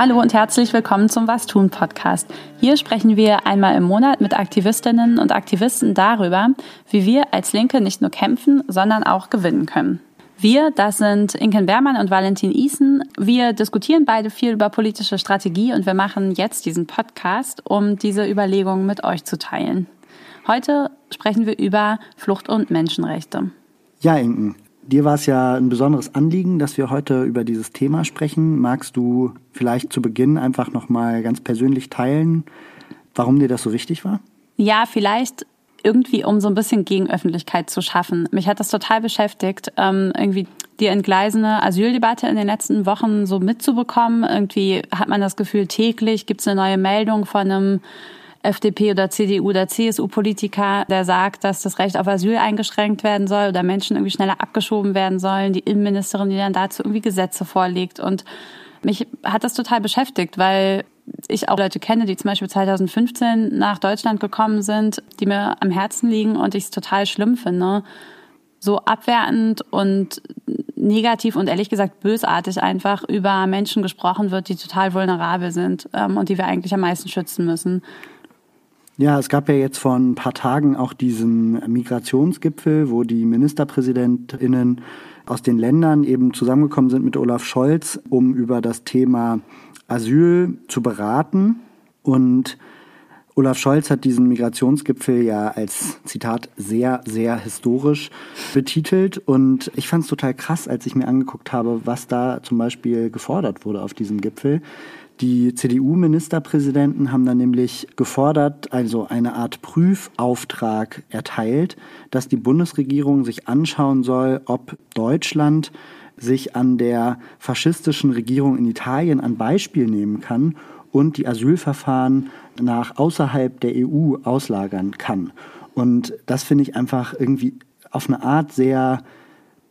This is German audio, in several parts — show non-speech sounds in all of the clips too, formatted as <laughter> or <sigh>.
Hallo und herzlich willkommen zum Was tun Podcast. Hier sprechen wir einmal im Monat mit Aktivistinnen und Aktivisten darüber, wie wir als Linke nicht nur kämpfen, sondern auch gewinnen können. Wir, das sind Inken Bermann und Valentin Isen. Wir diskutieren beide viel über politische Strategie und wir machen jetzt diesen Podcast, um diese Überlegungen mit euch zu teilen. Heute sprechen wir über Flucht und Menschenrechte. Ja, Inken, Dir war es ja ein besonderes Anliegen, dass wir heute über dieses Thema sprechen. Magst du vielleicht zu Beginn einfach nochmal ganz persönlich teilen, warum dir das so wichtig war? Ja, vielleicht irgendwie, um so ein bisschen Gegenöffentlichkeit zu schaffen. Mich hat das total beschäftigt, ähm, irgendwie die entgleisende Asyldebatte in den letzten Wochen so mitzubekommen. Irgendwie hat man das Gefühl, täglich gibt es eine neue Meldung von einem FDP oder CDU oder CSU-Politiker, der sagt, dass das Recht auf Asyl eingeschränkt werden soll oder Menschen irgendwie schneller abgeschoben werden sollen. Die Innenministerin, die dann dazu irgendwie Gesetze vorlegt. Und mich hat das total beschäftigt, weil ich auch Leute kenne, die zum Beispiel 2015 nach Deutschland gekommen sind, die mir am Herzen liegen und ich es total schlimm finde. So abwertend und negativ und ehrlich gesagt bösartig einfach über Menschen gesprochen wird, die total vulnerabel sind ähm, und die wir eigentlich am meisten schützen müssen. Ja, es gab ja jetzt vor ein paar Tagen auch diesen Migrationsgipfel, wo die Ministerpräsidentinnen aus den Ländern eben zusammengekommen sind mit Olaf Scholz, um über das Thema Asyl zu beraten. Und Olaf Scholz hat diesen Migrationsgipfel ja als Zitat sehr, sehr historisch betitelt. Und ich fand es total krass, als ich mir angeguckt habe, was da zum Beispiel gefordert wurde auf diesem Gipfel. Die CDU-Ministerpräsidenten haben dann nämlich gefordert, also eine Art Prüfauftrag erteilt, dass die Bundesregierung sich anschauen soll, ob Deutschland sich an der faschistischen Regierung in Italien ein Beispiel nehmen kann und die Asylverfahren nach außerhalb der EU auslagern kann. Und das finde ich einfach irgendwie auf eine Art sehr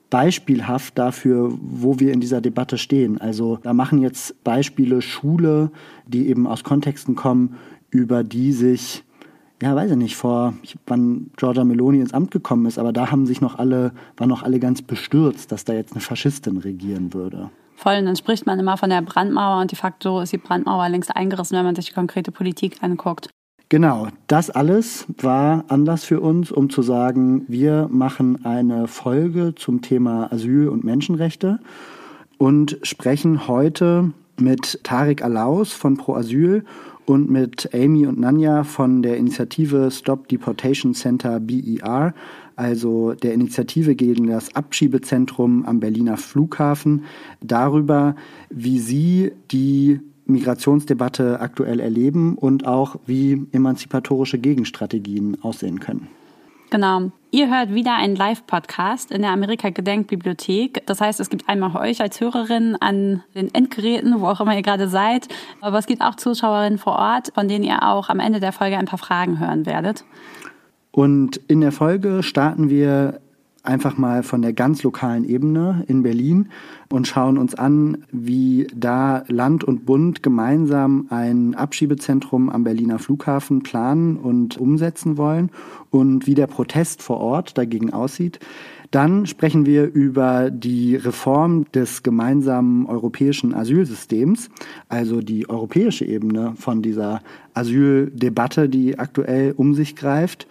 beispielhaft dafür, wo wir in dieser Debatte stehen. Also da machen jetzt Beispiele Schule, die eben aus Kontexten kommen, über die sich, ja, weiß ich nicht, vor wann Giorgia Meloni ins Amt gekommen ist, aber da haben sich noch alle, waren noch alle ganz bestürzt, dass da jetzt eine Faschistin regieren würde. Voll, und dann spricht man immer von der Brandmauer und de facto ist die Brandmauer längst eingerissen, wenn man sich die konkrete Politik anguckt. Genau, das alles war Anlass für uns, um zu sagen, wir machen eine Folge zum Thema Asyl und Menschenrechte und sprechen heute mit Tarek Alaus von Pro Asyl und mit Amy und Nanja von der Initiative Stop Deportation Center BER, also der Initiative gegen das Abschiebezentrum am Berliner Flughafen, darüber, wie sie die Migrationsdebatte aktuell erleben und auch wie emanzipatorische Gegenstrategien aussehen können. Genau. Ihr hört wieder einen Live-Podcast in der Amerika-Gedenkbibliothek. Das heißt, es gibt einmal euch als Hörerin an den Endgeräten, wo auch immer ihr gerade seid. Aber es gibt auch Zuschauerinnen vor Ort, von denen ihr auch am Ende der Folge ein paar Fragen hören werdet. Und in der Folge starten wir einfach mal von der ganz lokalen Ebene in Berlin und schauen uns an, wie da Land und Bund gemeinsam ein Abschiebezentrum am Berliner Flughafen planen und umsetzen wollen und wie der Protest vor Ort dagegen aussieht. Dann sprechen wir über die Reform des gemeinsamen europäischen Asylsystems, also die europäische Ebene von dieser Asyldebatte, die aktuell um sich greift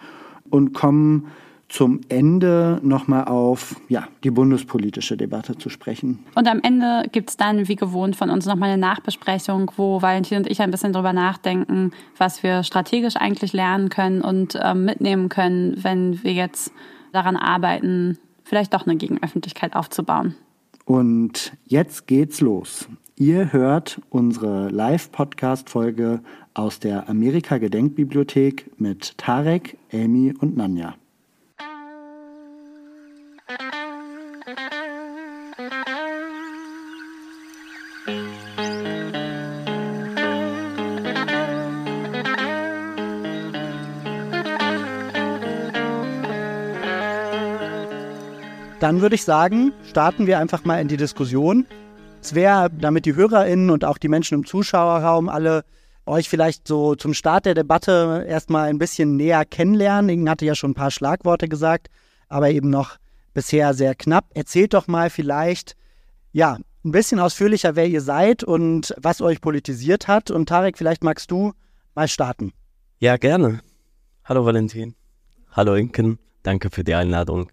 und kommen zum Ende nochmal auf ja, die bundespolitische Debatte zu sprechen. Und am Ende gibt es dann, wie gewohnt, von uns nochmal eine Nachbesprechung, wo Valentin und ich ein bisschen drüber nachdenken, was wir strategisch eigentlich lernen können und äh, mitnehmen können, wenn wir jetzt daran arbeiten, vielleicht doch eine Gegenöffentlichkeit aufzubauen. Und jetzt geht's los. Ihr hört unsere Live-Podcast-Folge aus der Amerika-Gedenkbibliothek mit Tarek, Amy und Nanja. Dann würde ich sagen, starten wir einfach mal in die Diskussion. Es wäre, damit die HörerInnen und auch die Menschen im Zuschauerraum alle euch vielleicht so zum Start der Debatte erstmal ein bisschen näher kennenlernen. Ingen hatte ja schon ein paar Schlagworte gesagt, aber eben noch bisher sehr knapp. Erzählt doch mal vielleicht, ja, ein bisschen ausführlicher, wer ihr seid und was euch politisiert hat. Und Tarek, vielleicht magst du mal starten. Ja, gerne. Hallo Valentin. Hallo Inken. Danke für die Einladung.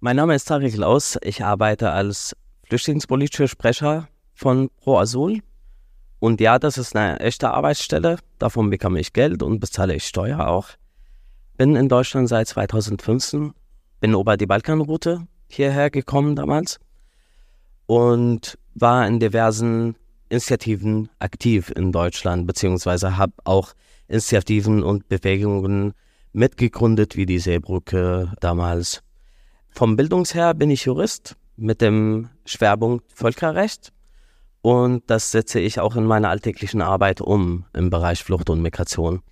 Mein Name ist Tarek Laus. Ich arbeite als flüchtlingspolitischer Sprecher von Pro Azul. Und ja, das ist eine echte Arbeitsstelle. Davon bekomme ich Geld und bezahle ich Steuer auch. Bin in Deutschland seit 2015, bin über die Balkanroute hierher gekommen damals und war in diversen Initiativen aktiv in Deutschland, beziehungsweise habe auch Initiativen und Bewegungen mitgegründet, wie die Seebrücke damals. Vom Bildungsher bin ich Jurist mit dem Schwerpunkt Völkerrecht und das setze ich auch in meiner alltäglichen Arbeit um im Bereich Flucht und Migration.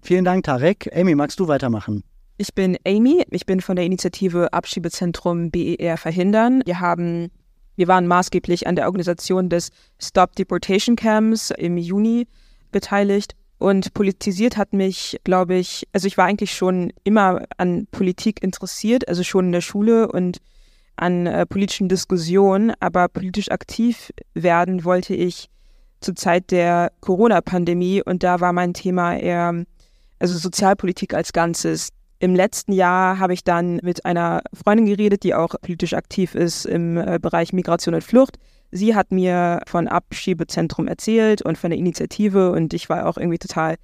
Vielen Dank, Tarek. Amy, magst du weitermachen? Ich bin Amy, ich bin von der Initiative Abschiebezentrum BER Verhindern. Wir haben wir waren maßgeblich an der Organisation des Stop Deportation Camps im Juni beteiligt. Und politisiert hat mich, glaube ich, also ich war eigentlich schon immer an Politik interessiert, also schon in der Schule und an äh, politischen Diskussionen, aber politisch aktiv werden wollte ich zur Zeit der Corona-Pandemie und da war mein Thema eher, also Sozialpolitik als Ganzes. Im letzten Jahr habe ich dann mit einer Freundin geredet, die auch politisch aktiv ist im äh, Bereich Migration und Flucht. Sie hat mir von Abschiebezentrum erzählt und von der Initiative und ich war auch irgendwie total,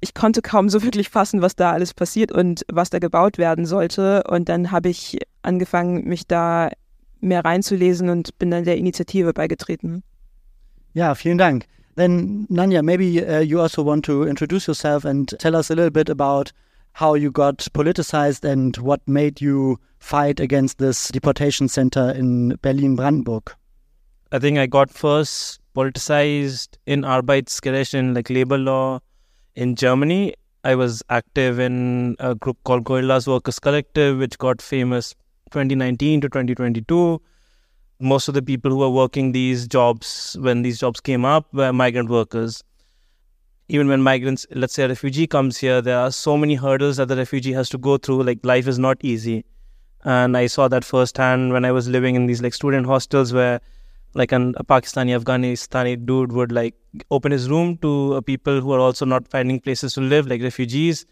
ich konnte kaum so wirklich fassen, was da alles passiert und was da gebaut werden sollte. Und dann habe ich angefangen, mich da mehr reinzulesen und bin dann der Initiative beigetreten. Ja, vielen Dank. Then, Nanya, maybe uh, you also want to introduce yourself and tell us a little bit about how you got politicized and what made you fight against this deportation center in Berlin Brandenburg. I think I got first politicized in Arbeitsgerecht like labor law in Germany. I was active in a group called Gorillas Workers Collective, which got famous 2019 to 2022. Most of the people who were working these jobs when these jobs came up were migrant workers even when migrants, let's say a refugee comes here, there are so many hurdles that the refugee has to go through. Like life is not easy. And I saw that firsthand when I was living in these like student hostels where like an, a Pakistani, Afghanistani dude would like open his room to uh, people who are also not finding places to live, like refugees,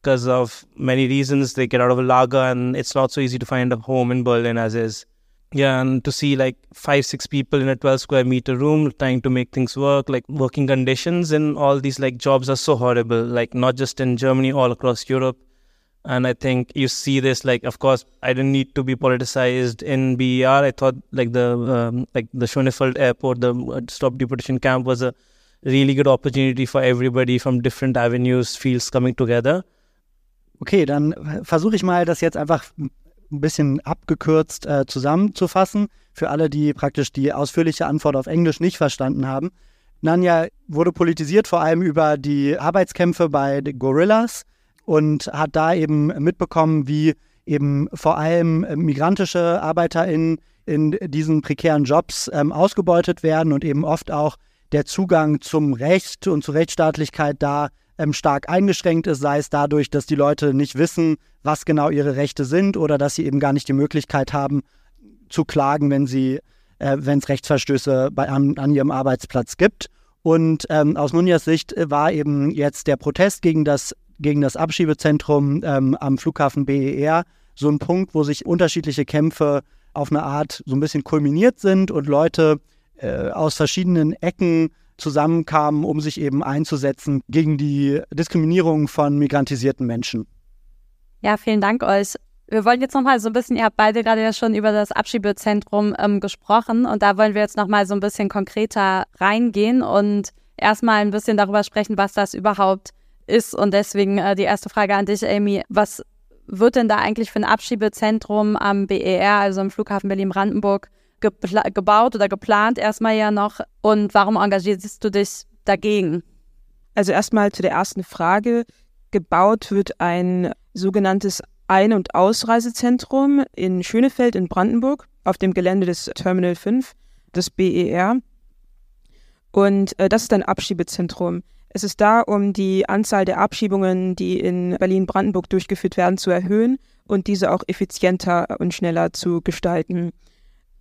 because of many reasons. They get out of a lager and it's not so easy to find a home in Berlin as is yeah and to see like five six people in a 12 square meter room trying to make things work like working conditions in all these like jobs are so horrible like not just in germany all across europe and i think you see this like of course i didn't need to be politicized in ber i thought like the um, like the schönefeld airport the uh, stop deportation camp was a really good opportunity for everybody from different avenues fields coming together. Okay, dann versuche ich mal, das jetzt einfach ein bisschen abgekürzt äh, zusammenzufassen, für alle, die praktisch die ausführliche Antwort auf Englisch nicht verstanden haben. Nanja wurde politisiert vor allem über die Arbeitskämpfe bei Gorillas und hat da eben mitbekommen, wie eben vor allem migrantische ArbeiterInnen in diesen prekären Jobs ähm, ausgebeutet werden und eben oft auch der Zugang zum Recht und zur Rechtsstaatlichkeit da ähm, stark eingeschränkt ist, sei es dadurch, dass die Leute nicht wissen, was genau ihre Rechte sind oder dass sie eben gar nicht die Möglichkeit haben zu klagen, wenn sie, äh, wenn es Rechtsverstöße bei, an, an, ihrem Arbeitsplatz gibt. Und ähm, aus Nunjas Sicht war eben jetzt der Protest gegen das, gegen das Abschiebezentrum ähm, am Flughafen BER so ein Punkt, wo sich unterschiedliche Kämpfe auf eine Art so ein bisschen kulminiert sind und Leute äh, aus verschiedenen Ecken zusammenkamen, um sich eben einzusetzen gegen die Diskriminierung von migrantisierten Menschen. Ja, vielen Dank euch. Wir wollen jetzt nochmal so ein bisschen, ihr habt beide gerade ja schon über das Abschiebezentrum ähm, gesprochen und da wollen wir jetzt nochmal so ein bisschen konkreter reingehen und erstmal ein bisschen darüber sprechen, was das überhaupt ist. Und deswegen äh, die erste Frage an dich, Amy. Was wird denn da eigentlich für ein Abschiebezentrum am BER, also im Flughafen Berlin-Brandenburg, gebaut oder geplant erstmal ja noch und warum engagierst du dich dagegen? Also erstmal zu der ersten Frage. Gebaut wird ein sogenanntes Ein- und Ausreisezentrum in Schönefeld in Brandenburg auf dem Gelände des Terminal 5. des BER. Und äh, das ist ein Abschiebezentrum. Es ist da, um die Anzahl der Abschiebungen, die in Berlin-Brandenburg durchgeführt werden, zu erhöhen und diese auch effizienter und schneller zu gestalten.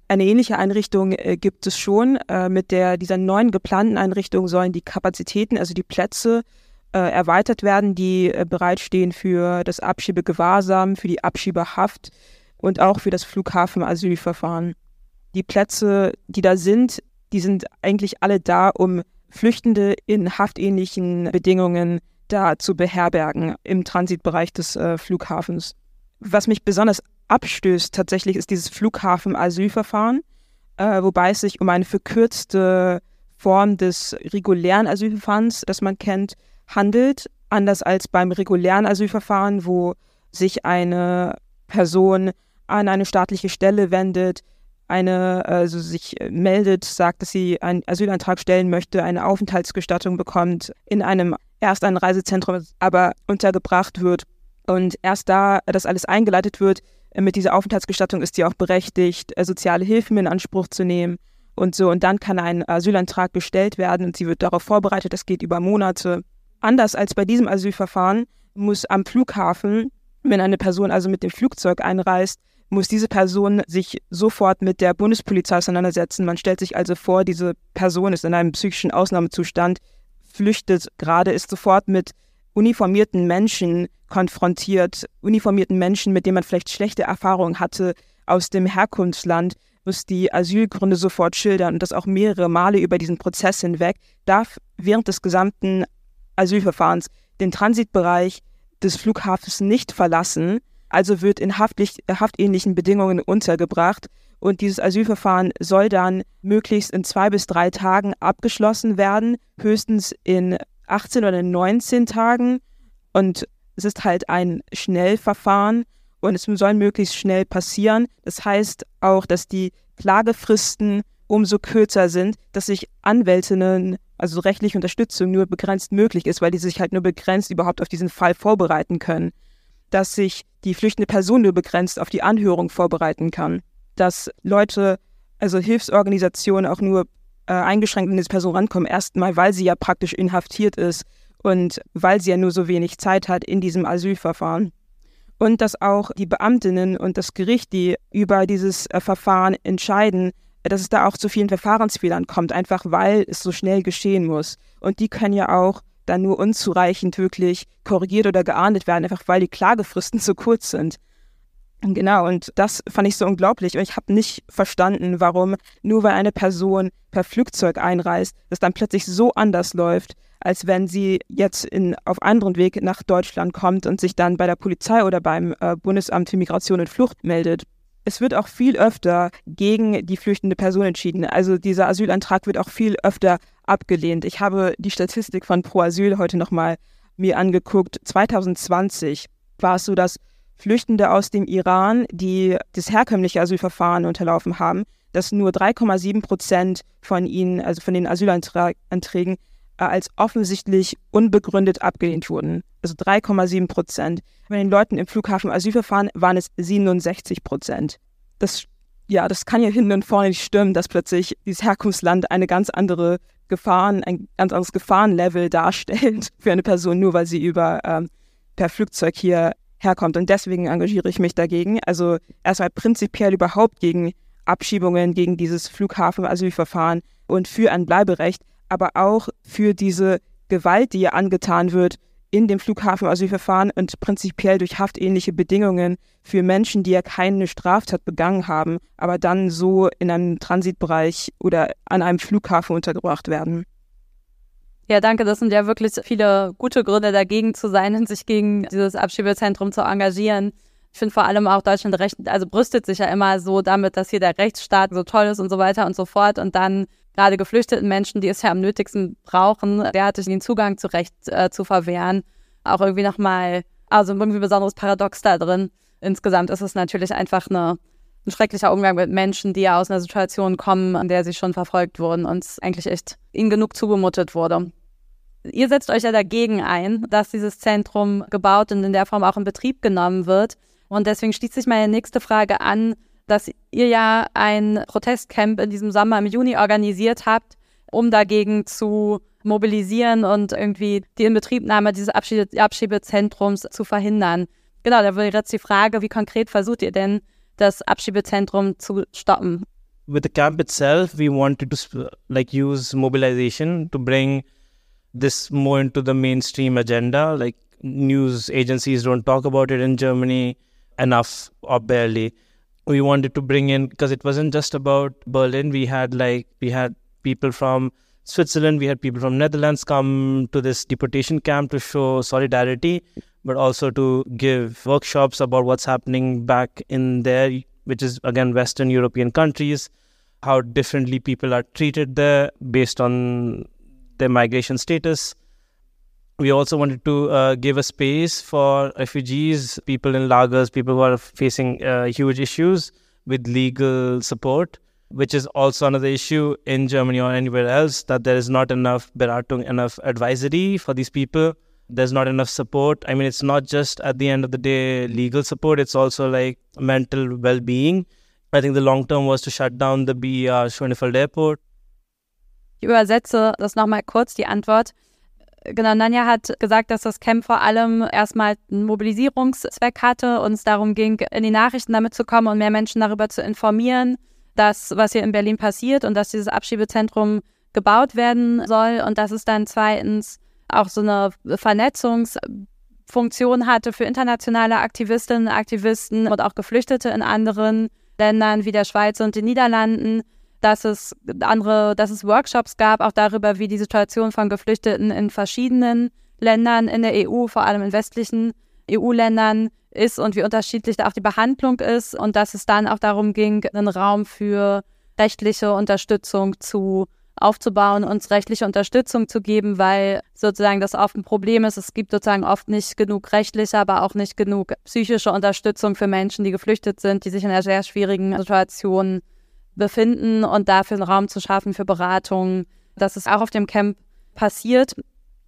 Eine ähnliche Einrichtung äh, gibt es schon. Äh, mit der, dieser neuen geplanten Einrichtung sollen die Kapazitäten, also die Plätze, äh, erweitert werden, die bereitstehen für das Abschiebegewahrsam, für die Abschiebehaft und auch für das Flughafenasylverfahren. Die Plätze, die da sind, die sind eigentlich alle da, um Flüchtende in haftähnlichen Bedingungen da zu beherbergen im Transitbereich des äh, Flughafens. Was mich besonders abstößt tatsächlich ist dieses Flughafen-Asylverfahren, äh, wobei es sich um eine verkürzte Form des regulären Asylverfahrens, das man kennt, handelt, anders als beim regulären Asylverfahren, wo sich eine Person an eine staatliche Stelle wendet, eine, also sich meldet, sagt, dass sie einen Asylantrag stellen möchte, eine Aufenthaltsgestattung bekommt, in einem Ersteinreisezentrum aber untergebracht wird und erst da das alles eingeleitet wird, mit dieser Aufenthaltsgestattung ist sie auch berechtigt, soziale Hilfen in Anspruch zu nehmen und so. Und dann kann ein Asylantrag gestellt werden und sie wird darauf vorbereitet. Das geht über Monate. Anders als bei diesem Asylverfahren muss am Flughafen, wenn eine Person also mit dem Flugzeug einreist, muss diese Person sich sofort mit der Bundespolizei auseinandersetzen. Man stellt sich also vor, diese Person ist in einem psychischen Ausnahmezustand, flüchtet gerade, ist sofort mit uniformierten Menschen konfrontiert, uniformierten Menschen, mit denen man vielleicht schlechte Erfahrungen hatte aus dem Herkunftsland, muss die Asylgründe sofort schildern und das auch mehrere Male über diesen Prozess hinweg, darf während des gesamten Asylverfahrens den Transitbereich des Flughafens nicht verlassen, also wird in haftlich, haftähnlichen Bedingungen untergebracht. Und dieses Asylverfahren soll dann möglichst in zwei bis drei Tagen abgeschlossen werden, höchstens in 18 oder 19 Tagen. Und es ist halt ein Schnellverfahren und es soll möglichst schnell passieren. Das heißt auch, dass die Klagefristen umso kürzer sind, dass sich Anwältinnen, also rechtliche Unterstützung nur begrenzt möglich ist, weil die sich halt nur begrenzt überhaupt auf diesen Fall vorbereiten können. Dass sich die flüchtende Person nur begrenzt auf die Anhörung vorbereiten kann. Dass Leute, also Hilfsorganisationen auch nur äh, eingeschränkt an diese Person rankommen, erstmal, weil sie ja praktisch inhaftiert ist und weil sie ja nur so wenig Zeit hat in diesem Asylverfahren. Und dass auch die Beamtinnen und das Gericht, die über dieses äh, Verfahren entscheiden, dass es da auch zu vielen Verfahrensfehlern kommt, einfach weil es so schnell geschehen muss. Und die können ja auch dann nur unzureichend wirklich korrigiert oder geahndet werden, einfach weil die Klagefristen <laughs> zu kurz sind. Genau, und das fand ich so unglaublich. Und ich habe nicht verstanden, warum nur weil eine Person per Flugzeug einreist, das dann plötzlich so anders läuft, als wenn sie jetzt in, auf anderen Weg nach Deutschland kommt und sich dann bei der Polizei oder beim äh, Bundesamt für Migration und Flucht meldet. Es wird auch viel öfter gegen die flüchtende Person entschieden. Also dieser Asylantrag wird auch viel öfter abgelehnt. Ich habe die Statistik von Pro Asyl heute nochmal mir angeguckt. 2020 war es so, dass Flüchtende aus dem Iran, die das herkömmliche Asylverfahren unterlaufen haben, dass nur 3,7 Prozent von ihnen, also von den Asylanträgen, äh, als offensichtlich unbegründet abgelehnt wurden. Also 3,7 Prozent. Bei den Leuten im Flughafen Asylverfahren waren es 67 Prozent. Das, ja, das kann ja hinten und vorne nicht stimmen, dass plötzlich dieses Herkunftsland eine ganz andere Gefahren, ein ganz anderes Gefahrenlevel darstellt <laughs> für eine Person, nur weil sie über ähm, per Flugzeug hier herkommt. Und deswegen engagiere ich mich dagegen. Also erstmal prinzipiell überhaupt gegen Abschiebungen, gegen dieses Flughafen-Asylverfahren und für ein Bleiberecht, aber auch für diese Gewalt, die ihr angetan wird in dem Flughafen-Asylverfahren und prinzipiell durch haftähnliche Bedingungen für Menschen, die ja keine Straftat begangen haben, aber dann so in einem Transitbereich oder an einem Flughafen untergebracht werden. Ja, danke. Das sind ja wirklich viele gute Gründe dagegen zu sein und sich gegen dieses Abschiebezentrum zu engagieren. Ich finde vor allem auch Deutschland recht, also brüstet sich ja immer so damit, dass hier der Rechtsstaat so toll ist und so weiter und so fort. Und dann gerade geflüchteten Menschen, die es ja am nötigsten brauchen, derartig den Zugang zu Recht äh, zu verwehren, auch irgendwie nochmal, also irgendwie besonderes Paradox da drin. Insgesamt ist es natürlich einfach eine, ein schrecklicher Umgang mit Menschen, die ja aus einer Situation kommen, an der sie schon verfolgt wurden und eigentlich echt ihnen genug zugemutet wurde. Ihr setzt euch ja dagegen ein, dass dieses Zentrum gebaut und in der Form auch in Betrieb genommen wird. Und deswegen schließt sich meine nächste Frage an. Dass ihr ja ein Protestcamp in diesem Sommer im Juni organisiert habt, um dagegen zu mobilisieren und irgendwie die Inbetriebnahme dieses Abschiebe Abschiebezentrums zu verhindern. Genau, da wäre jetzt die Frage, wie konkret versucht ihr denn, das Abschiebezentrum zu stoppen? With the camp itself, we wanted to like use mobilization to bring this more into the mainstream agenda. Like news agencies don't talk about it in Germany enough or barely. We wanted to bring in because it wasn't just about Berlin. We had like we had people from Switzerland, we had people from Netherlands come to this deportation camp to show solidarity, but also to give workshops about what's happening back in there, which is again Western European countries, how differently people are treated there based on their migration status. We also wanted to uh, give a space for refugees, people in lagers, people who are facing uh, huge issues with legal support which is also another issue in Germany or anywhere else that there is not enough Beratung, enough advisory for these people. There's not enough support. I mean, it's not just at the end of the day legal support, it's also like mental well being. I think the long term was to shut down the BER Schönefeld Airport. Ich übersetze das nochmal kurz, die Antwort. Genau, Nanja hat gesagt, dass das Camp vor allem erstmal einen Mobilisierungszweck hatte und es darum ging, in die Nachrichten damit zu kommen und mehr Menschen darüber zu informieren das, was hier in Berlin passiert und dass dieses Abschiebezentrum gebaut werden soll und dass es dann zweitens auch so eine Vernetzungsfunktion hatte für internationale Aktivistinnen, Aktivisten und auch Geflüchtete in anderen Ländern wie der Schweiz und den Niederlanden, dass es andere, dass es Workshops gab, auch darüber, wie die Situation von Geflüchteten in verschiedenen Ländern in der EU, vor allem in westlichen EU-Ländern ist und wie unterschiedlich da auch die Behandlung ist und dass es dann auch darum ging, einen Raum für rechtliche Unterstützung zu aufzubauen, uns rechtliche Unterstützung zu geben, weil sozusagen das oft ein Problem ist. Es gibt sozusagen oft nicht genug rechtliche, aber auch nicht genug psychische Unterstützung für Menschen, die geflüchtet sind, die sich in einer sehr schwierigen Situation befinden und dafür einen Raum zu schaffen für Beratung. Das ist auch auf dem Camp passiert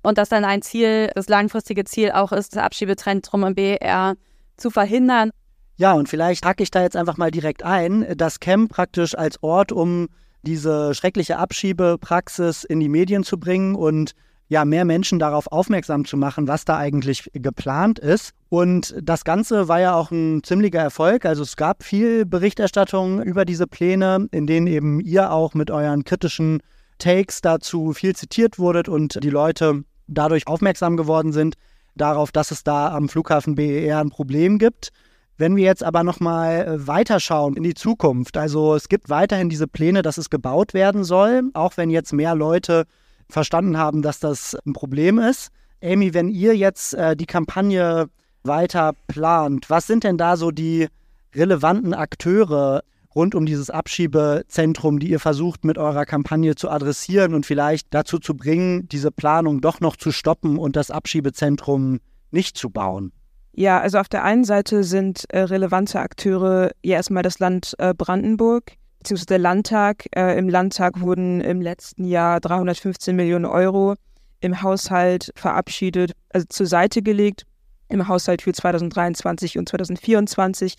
und dass dann ein Ziel, das langfristige Ziel auch ist, das Abschiebezentrum im BR zu verhindern. Ja, und vielleicht hacke ich da jetzt einfach mal direkt ein. Das Camp praktisch als Ort, um diese schreckliche Abschiebepraxis in die Medien zu bringen und ja, mehr Menschen darauf aufmerksam zu machen, was da eigentlich geplant ist. Und das Ganze war ja auch ein ziemlicher Erfolg. Also es gab viel Berichterstattung über diese Pläne, in denen eben ihr auch mit euren kritischen Takes dazu viel zitiert wurdet und die Leute dadurch aufmerksam geworden sind darauf, dass es da am Flughafen BER ein Problem gibt. Wenn wir jetzt aber nochmal äh, weiterschauen in die Zukunft, also es gibt weiterhin diese Pläne, dass es gebaut werden soll, auch wenn jetzt mehr Leute verstanden haben, dass das ein Problem ist. Amy, wenn ihr jetzt äh, die Kampagne weiter plant, was sind denn da so die relevanten Akteure, rund um dieses Abschiebezentrum, die ihr versucht mit eurer Kampagne zu adressieren und vielleicht dazu zu bringen, diese Planung doch noch zu stoppen und das Abschiebezentrum nicht zu bauen? Ja, also auf der einen Seite sind äh, relevante Akteure ja erstmal das Land äh, Brandenburg, beziehungsweise der Landtag. Äh, Im Landtag wurden im letzten Jahr 315 Millionen Euro im Haushalt verabschiedet, also zur Seite gelegt, im Haushalt für 2023 und 2024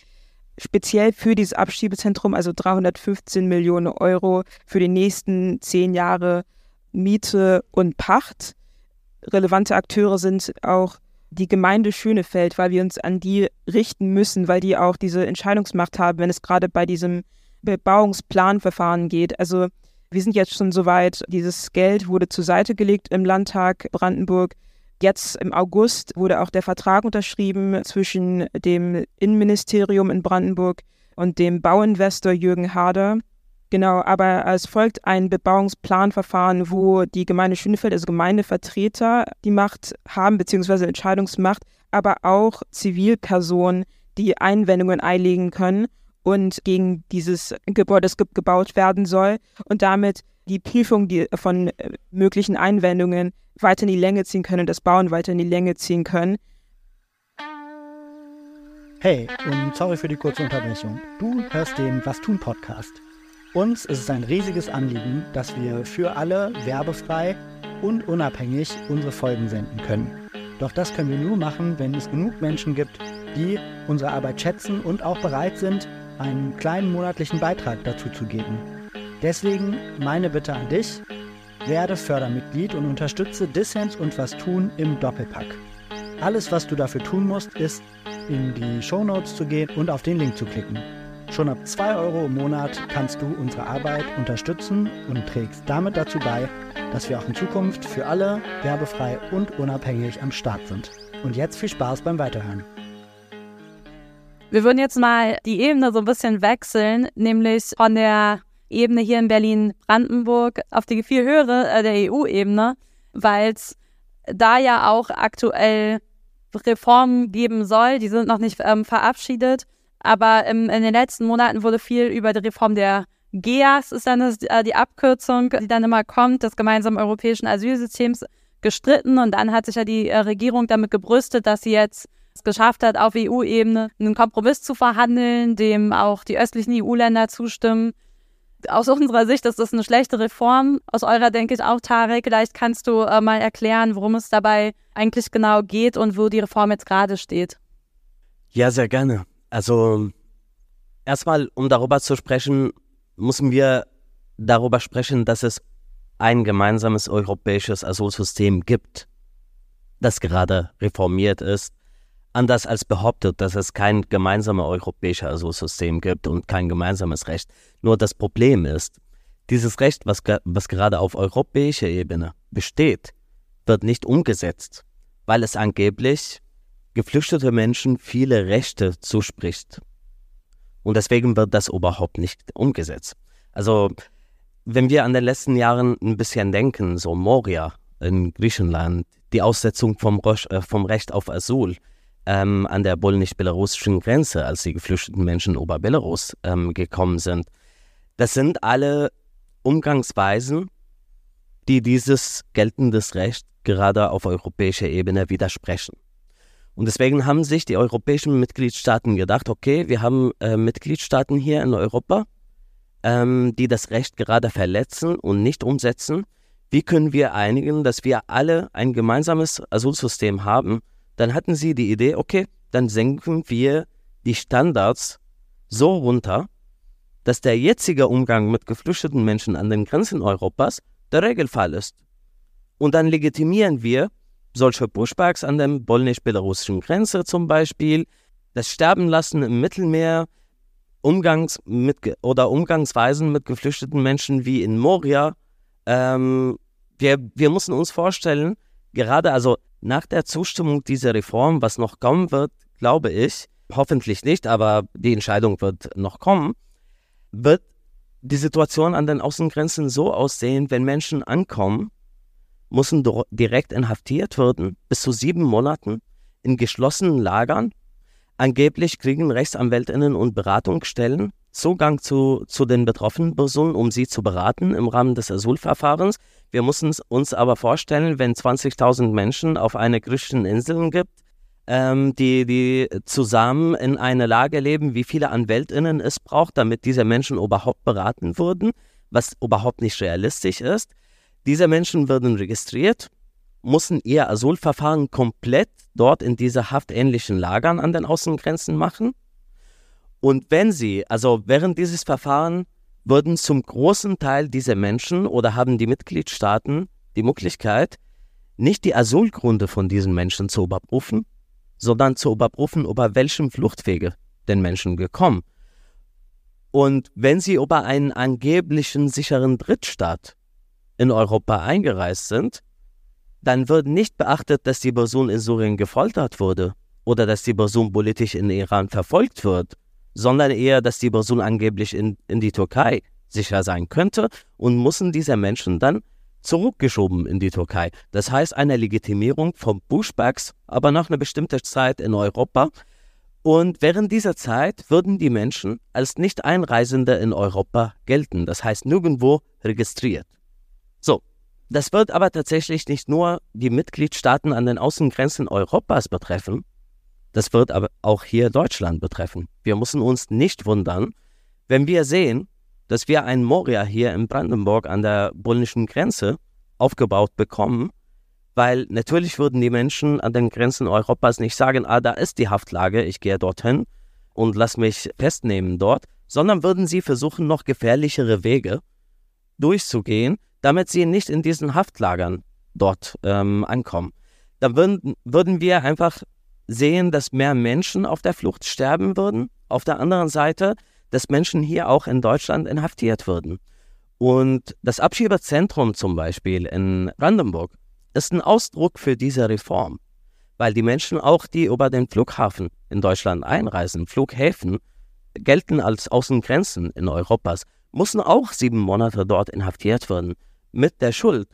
speziell für dieses Abschiebezentrum, also 315 Millionen Euro für die nächsten zehn Jahre Miete und Pacht. Relevante Akteure sind auch die Gemeinde Schönefeld, weil wir uns an die richten müssen, weil die auch diese Entscheidungsmacht haben, wenn es gerade bei diesem Bebauungsplanverfahren geht. Also wir sind jetzt schon soweit, dieses Geld wurde zur Seite gelegt im Landtag Brandenburg. Jetzt im August wurde auch der Vertrag unterschrieben zwischen dem Innenministerium in Brandenburg und dem Bauinvestor Jürgen Harder. Genau, aber es folgt ein Bebauungsplanverfahren, wo die Gemeinde Schönefeld, also Gemeindevertreter, die Macht haben, beziehungsweise Entscheidungsmacht, aber auch Zivilpersonen, die Einwendungen einlegen können und gegen dieses Gebäude, gebaut werden soll und damit die Prüfung von äh, möglichen Einwendungen weiter in die Länge ziehen können, das Bauen weiter in die Länge ziehen können. Hey, und sorry für die kurze Unterbrechung. Du hörst den Was tun Podcast. Uns ist es ein riesiges Anliegen, dass wir für alle werbefrei und unabhängig unsere Folgen senden können. Doch das können wir nur machen, wenn es genug Menschen gibt, die unsere Arbeit schätzen und auch bereit sind, einen kleinen monatlichen Beitrag dazu zu geben. Deswegen meine Bitte an dich, werde Fördermitglied und unterstütze Dissens und Was tun im Doppelpack. Alles, was du dafür tun musst, ist in die Shownotes zu gehen und auf den Link zu klicken. Schon ab 2 Euro im Monat kannst du unsere Arbeit unterstützen und trägst damit dazu bei, dass wir auch in Zukunft für alle werbefrei und unabhängig am Start sind. Und jetzt viel Spaß beim Weiterhören. Wir würden jetzt mal die Ebene so ein bisschen wechseln, nämlich von der Ebene hier in Berlin-Brandenburg auf die viel höhere, äh, der EU-Ebene, weil es da ja auch aktuell Reformen geben soll. Die sind noch nicht ähm, verabschiedet. Aber im, in den letzten Monaten wurde viel über die Reform der GEAS, ist dann das, äh, die Abkürzung, die dann immer kommt, des gemeinsamen europäischen Asylsystems, gestritten. Und dann hat sich ja die äh, Regierung damit gebrüstet, dass sie jetzt es geschafft hat, auf EU-Ebene einen Kompromiss zu verhandeln, dem auch die östlichen EU-Länder zustimmen. Aus unserer Sicht ist das eine schlechte Reform. Aus eurer denke ich auch, Tarek. Vielleicht kannst du äh, mal erklären, worum es dabei eigentlich genau geht und wo die Reform jetzt gerade steht. Ja, sehr gerne. Also erstmal, um darüber zu sprechen, müssen wir darüber sprechen, dass es ein gemeinsames europäisches Asylsystem gibt, das gerade reformiert ist, anders als behauptet, dass es kein gemeinsames europäisches Asylsystem gibt und kein gemeinsames Recht. Nur das Problem ist, dieses Recht, was, was gerade auf europäischer Ebene besteht, wird nicht umgesetzt, weil es angeblich geflüchtete Menschen viele Rechte zuspricht. Und deswegen wird das überhaupt nicht umgesetzt. Also, wenn wir an den letzten Jahren ein bisschen denken, so Moria in Griechenland, die Aussetzung vom, äh, vom Recht auf Asyl ähm, an der polnisch-belarussischen Grenze, als die geflüchteten Menschen über Belarus ähm, gekommen sind, das sind alle Umgangsweisen, die dieses geltendes Recht gerade auf europäischer Ebene widersprechen. Und deswegen haben sich die europäischen Mitgliedstaaten gedacht, okay, wir haben äh, Mitgliedstaaten hier in Europa, ähm, die das Recht gerade verletzen und nicht umsetzen. Wie können wir einigen, dass wir alle ein gemeinsames Asylsystem haben? Dann hatten sie die Idee, okay, dann senken wir die Standards so runter, dass der jetzige Umgang mit geflüchteten Menschen an den Grenzen Europas der Regelfall ist. Und dann legitimieren wir solche Pushbacks an der polnisch-belarussischen Grenze zum Beispiel, das Sterben lassen im Mittelmeer, Umgangs mit, oder Umgangsweisen mit geflüchteten Menschen wie in Moria. Ähm, wir, wir müssen uns vorstellen, gerade also nach der Zustimmung dieser Reform, was noch kommen wird, glaube ich, hoffentlich nicht, aber die Entscheidung wird noch kommen, wird die Situation an den Außengrenzen so aussehen, wenn Menschen ankommen müssen direkt inhaftiert werden, bis zu sieben Monaten in geschlossenen Lagern. Angeblich kriegen Rechtsanwältinnen und Beratungsstellen Zugang zu, zu den betroffenen Personen, um sie zu beraten im Rahmen des Asylverfahrens. Wir müssen uns aber vorstellen, wenn 20.000 Menschen auf einer griechischen Insel gibt, ähm, die, die zusammen in einer Lage leben, wie viele Anwältinnen es braucht, damit diese Menschen überhaupt beraten würden, was überhaupt nicht realistisch ist. Diese Menschen werden registriert, müssen ihr Asylverfahren komplett dort in diese haftähnlichen Lagern an den Außengrenzen machen. Und wenn sie, also während dieses Verfahrens, würden zum großen Teil diese Menschen oder haben die Mitgliedstaaten die Möglichkeit, nicht die Asylgründe von diesen Menschen zu überprüfen, sondern zu überprüfen, über welchen Fluchtwege den Menschen gekommen. Und wenn sie über einen angeblichen sicheren Drittstaat in Europa eingereist sind, dann wird nicht beachtet, dass die Person in Syrien gefoltert wurde oder dass die Person politisch in Iran verfolgt wird, sondern eher, dass die Person angeblich in, in die Türkei sicher sein könnte und müssen diese Menschen dann zurückgeschoben in die Türkei. Das heißt eine Legitimierung von Pushbacks, aber nach einer bestimmten Zeit in Europa. Und während dieser Zeit würden die Menschen als Nicht-Einreisende in Europa gelten, das heißt nirgendwo registriert. So, das wird aber tatsächlich nicht nur die Mitgliedstaaten an den Außengrenzen Europas betreffen, das wird aber auch hier Deutschland betreffen. Wir müssen uns nicht wundern, wenn wir sehen, dass wir ein Moria hier in Brandenburg an der polnischen Grenze aufgebaut bekommen, weil natürlich würden die Menschen an den Grenzen Europas nicht sagen, ah, da ist die Haftlage, ich gehe dorthin und lass mich festnehmen dort, sondern würden sie versuchen, noch gefährlichere Wege durchzugehen, damit sie nicht in diesen Haftlagern dort ähm, ankommen. Dann würden, würden wir einfach sehen, dass mehr Menschen auf der Flucht sterben würden. Auf der anderen Seite, dass Menschen hier auch in Deutschland inhaftiert würden. Und das Abschiebezentrum zum Beispiel in Brandenburg ist ein Ausdruck für diese Reform, weil die Menschen auch, die über den Flughafen in Deutschland einreisen, Flughäfen, gelten als Außengrenzen in Europas, mussten auch sieben Monate dort inhaftiert werden, mit der Schuld,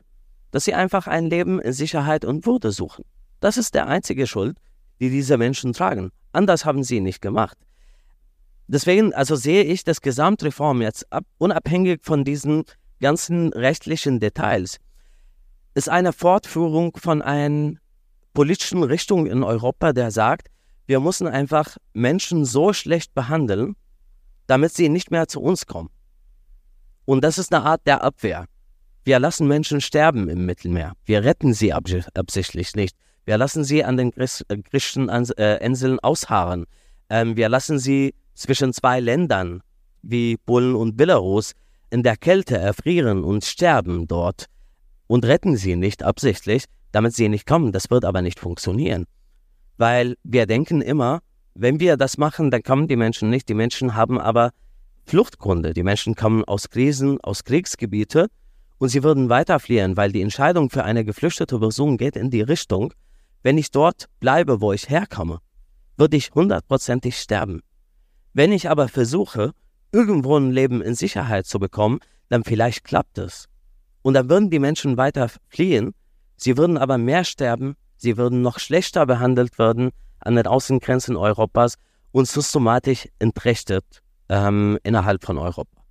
dass sie einfach ein Leben in Sicherheit und Würde suchen. Das ist der einzige Schuld, die diese Menschen tragen. Anders haben sie nicht gemacht. Deswegen, also sehe ich das Gesamtreform jetzt ab, unabhängig von diesen ganzen rechtlichen Details, ist eine Fortführung von einer politischen Richtung in Europa, der sagt, wir müssen einfach Menschen so schlecht behandeln, damit sie nicht mehr zu uns kommen. Und das ist eine Art der Abwehr. Wir lassen Menschen sterben im Mittelmeer. Wir retten sie absichtlich nicht. Wir lassen sie an den äh, griechischen äh, Inseln ausharren. Ähm, wir lassen sie zwischen zwei Ländern wie Polen und Belarus in der Kälte erfrieren und sterben dort und retten sie nicht absichtlich, damit sie nicht kommen. Das wird aber nicht funktionieren. Weil wir denken immer, wenn wir das machen, dann kommen die Menschen nicht. Die Menschen haben aber Fluchtgründe. Die Menschen kommen aus Krisen, aus Kriegsgebiete und sie würden weiter fliehen, weil die Entscheidung für eine geflüchtete Person geht in die Richtung, wenn ich dort bleibe, wo ich herkomme, würde ich hundertprozentig sterben. Wenn ich aber versuche, irgendwo ein Leben in Sicherheit zu bekommen, dann vielleicht klappt es. Und dann würden die Menschen weiter fliehen, sie würden aber mehr sterben, sie würden noch schlechter behandelt werden an den Außengrenzen Europas und systematisch entrechtet ähm, innerhalb von Europa.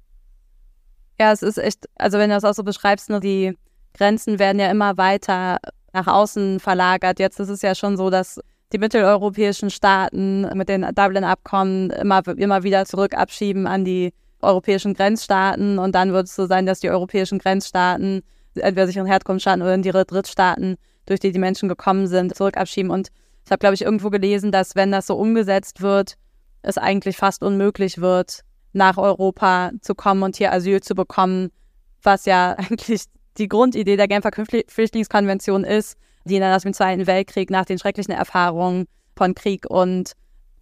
Ja, es ist echt, also wenn du das auch so beschreibst, nur die Grenzen werden ja immer weiter nach außen verlagert. Jetzt ist es ja schon so, dass die mitteleuropäischen Staaten mit den Dublin-Abkommen immer, immer wieder zurück abschieben an die europäischen Grenzstaaten und dann wird es so sein, dass die europäischen Grenzstaaten entweder sich in Herkunftsstaaten oder in die Drittstaaten, durch die die Menschen gekommen sind, zurück abschieben. Und ich habe, glaube ich, irgendwo gelesen, dass wenn das so umgesetzt wird, es eigentlich fast unmöglich wird, nach Europa zu kommen und hier Asyl zu bekommen, was ja <laughs> eigentlich die Grundidee der Genfer Flüchtlingskonvention ist, die dann aus dem Zweiten Weltkrieg nach den schrecklichen Erfahrungen von Krieg und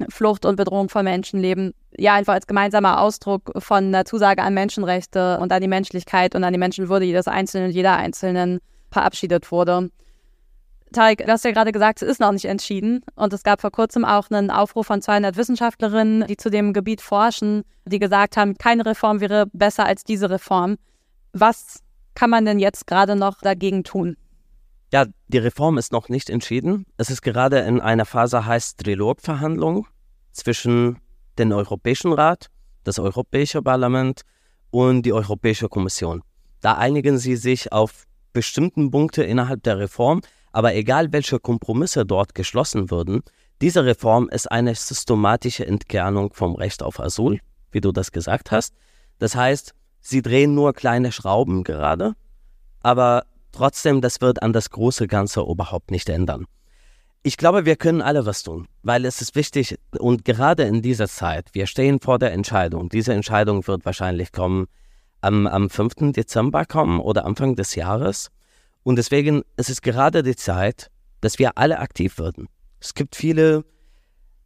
Flucht und Bedrohung von Menschenleben, ja, einfach als gemeinsamer Ausdruck von einer Zusage an Menschenrechte und an die Menschlichkeit und an die Menschenwürde jedes Einzelnen und jeder Einzelnen verabschiedet wurde. Tarek, du hast ja gerade gesagt, es ist noch nicht entschieden. Und es gab vor kurzem auch einen Aufruf von 200 Wissenschaftlerinnen, die zu dem Gebiet forschen, die gesagt haben, keine Reform wäre besser als diese Reform. Was kann man denn jetzt gerade noch dagegen tun? Ja, die Reform ist noch nicht entschieden. Es ist gerade in einer Phase heißt Trilogverhandlung zwischen dem Europäischen Rat, das Europäische Parlament und die Europäische Kommission. Da einigen sie sich auf bestimmten Punkte innerhalb der Reform, aber egal welche Kompromisse dort geschlossen würden, diese Reform ist eine systematische Entkernung vom Recht auf Asyl, wie du das gesagt hast. Das heißt, sie drehen nur kleine Schrauben gerade, aber Trotzdem, das wird an das große Ganze überhaupt nicht ändern. Ich glaube, wir können alle was tun, weil es ist wichtig und gerade in dieser Zeit, wir stehen vor der Entscheidung. Diese Entscheidung wird wahrscheinlich kommen am, am 5. Dezember kommen oder Anfang des Jahres. Und deswegen ist es gerade die Zeit, dass wir alle aktiv werden. Es gibt viele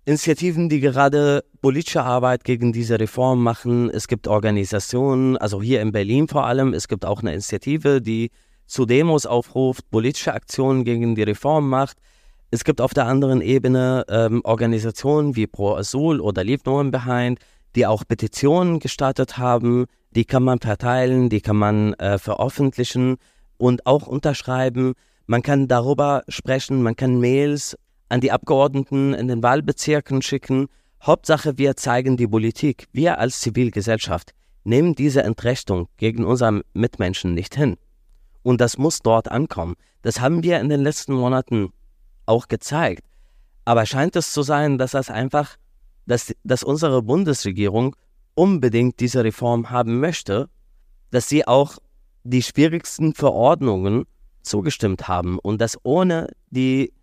Initiativen, die gerade politische Arbeit gegen diese Reform machen. Es gibt Organisationen, also hier in Berlin vor allem, es gibt auch eine Initiative, die zu Demos aufruft, politische Aktionen gegen die Reform macht. Es gibt auf der anderen Ebene ähm, Organisationen wie Pro Asyl oder Leave No One Behind, die auch Petitionen gestartet haben. Die kann man verteilen, die kann man äh, veröffentlichen und auch unterschreiben. Man kann darüber sprechen, man kann Mails an die Abgeordneten in den Wahlbezirken schicken. Hauptsache, wir zeigen die Politik. Wir als Zivilgesellschaft nehmen diese Entrechtung gegen unsere Mitmenschen nicht hin. Und das muss dort ankommen. Das haben wir in den letzten Monaten auch gezeigt. Aber scheint es zu sein, dass das einfach, dass, dass unsere Bundesregierung unbedingt diese Reform haben möchte, dass sie auch die schwierigsten Verordnungen zugestimmt haben und dass ohne die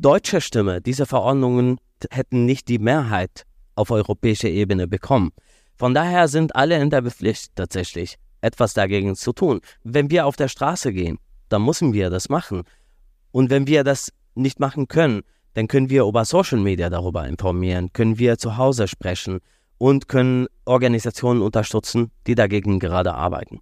deutsche Stimme diese Verordnungen hätten nicht die Mehrheit auf europäischer Ebene bekommen. Von daher sind alle in der Pflicht tatsächlich, etwas dagegen zu tun. Wenn wir auf der Straße gehen, dann müssen wir das machen. Und wenn wir das nicht machen können, dann können wir über Social Media darüber informieren, können wir zu Hause sprechen und können Organisationen unterstützen, die dagegen gerade arbeiten.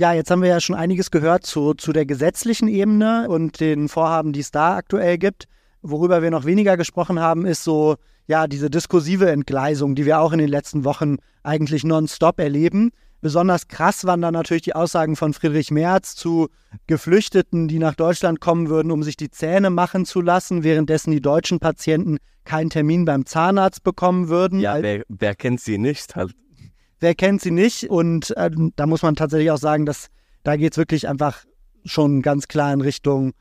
Ja, jetzt haben wir ja schon einiges gehört zu, zu der gesetzlichen Ebene und den Vorhaben, die es da aktuell gibt. Worüber wir noch weniger gesprochen haben, ist so, ja, diese diskursive Entgleisung, die wir auch in den letzten Wochen eigentlich nonstop erleben. Besonders krass waren dann natürlich die Aussagen von Friedrich Merz zu Geflüchteten, die nach Deutschland kommen würden, um sich die Zähne machen zu lassen, währenddessen die deutschen Patienten keinen Termin beim Zahnarzt bekommen würden. Ja, wer, wer kennt sie nicht halt? Wer kennt sie nicht? Und äh, da muss man tatsächlich auch sagen, dass da geht es wirklich einfach schon ganz klar in Richtung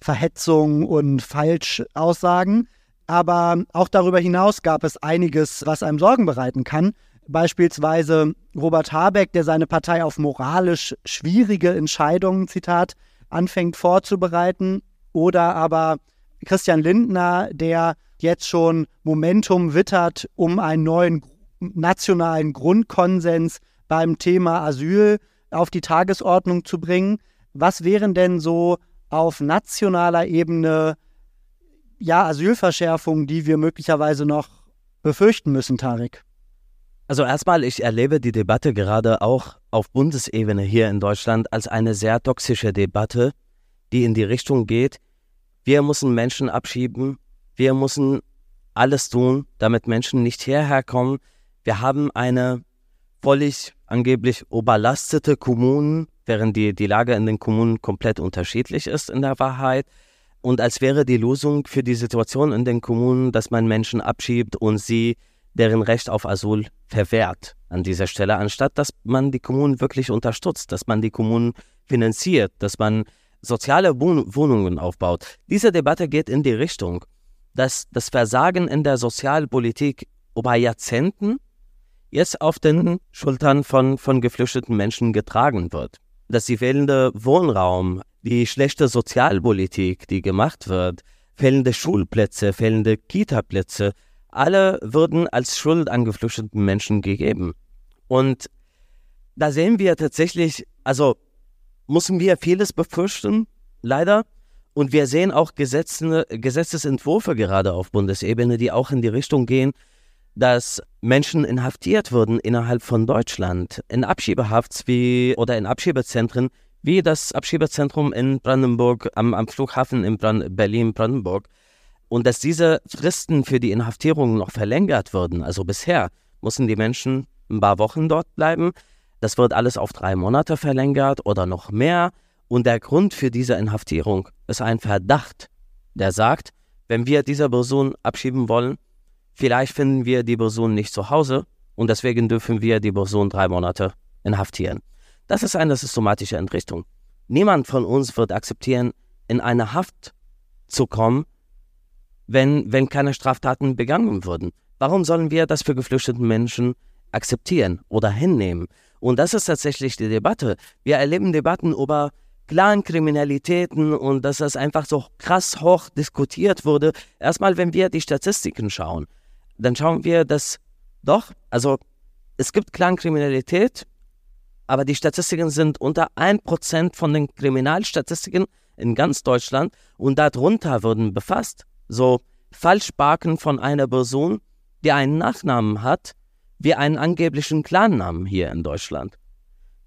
Verhetzung und Falschaussagen. Aber auch darüber hinaus gab es einiges, was einem Sorgen bereiten kann. Beispielsweise Robert Habeck, der seine Partei auf moralisch schwierige Entscheidungen, Zitat, anfängt vorzubereiten. Oder aber Christian Lindner, der jetzt schon Momentum wittert, um einen neuen nationalen Grundkonsens beim Thema Asyl auf die Tagesordnung zu bringen. Was wären denn so auf nationaler Ebene ja Asylverschärfungen, die wir möglicherweise noch befürchten müssen, Tarek? Also erstmal, ich erlebe die Debatte gerade auch auf Bundesebene hier in Deutschland als eine sehr toxische Debatte, die in die Richtung geht, wir müssen Menschen abschieben, wir müssen alles tun, damit Menschen nicht hierher kommen. Wir haben eine völlig angeblich überlastete Kommunen, während die, die Lage in den Kommunen komplett unterschiedlich ist in der Wahrheit. Und als wäre die Lösung für die Situation in den Kommunen, dass man Menschen abschiebt und sie deren Recht auf Asyl verwehrt an dieser Stelle, anstatt dass man die Kommunen wirklich unterstützt, dass man die Kommunen finanziert, dass man soziale Wohnungen aufbaut. Diese Debatte geht in die Richtung, dass das Versagen in der Sozialpolitik über Jahrzehnten jetzt auf den Schultern von, von geflüchteten Menschen getragen wird. Dass die fehlende Wohnraum, die schlechte Sozialpolitik, die gemacht wird, fehlende Schulplätze, fehlende Kitaplätze, alle würden als Schuld an geflüchteten Menschen gegeben. Und da sehen wir tatsächlich, also müssen wir vieles befürchten, leider. Und wir sehen auch Gesetze, Gesetzesentwürfe gerade auf Bundesebene, die auch in die Richtung gehen, dass Menschen inhaftiert wurden innerhalb von Deutschland in Abschiebehaft wie oder in Abschiebezentren wie das Abschiebezentrum in Brandenburg am, am Flughafen in Brand Berlin-Brandenburg und dass diese Fristen für die Inhaftierung noch verlängert würden. Also bisher mussten die Menschen ein paar Wochen dort bleiben. Das wird alles auf drei Monate verlängert oder noch mehr. Und der Grund für diese Inhaftierung ist ein Verdacht, der sagt, wenn wir diese Person abschieben wollen, vielleicht finden wir die Person nicht zu Hause und deswegen dürfen wir die Person drei Monate inhaftieren. Das ist eine systematische Entrichtung. Niemand von uns wird akzeptieren, in eine Haft zu kommen, wenn, wenn keine Straftaten begangen würden. Warum sollen wir das für geflüchtete Menschen akzeptieren oder hinnehmen? Und das ist tatsächlich die Debatte. Wir erleben Debatten über Clankriminalitäten und dass das einfach so krass hoch diskutiert wurde. Erstmal, wenn wir die Statistiken schauen, dann schauen wir, dass doch, also es gibt Clankriminalität, aber die Statistiken sind unter 1% von den Kriminalstatistiken in ganz Deutschland und darunter wurden befasst so Falschbarken von einer Person, die einen Nachnamen hat, wie einen angeblichen Clannamen hier in Deutschland.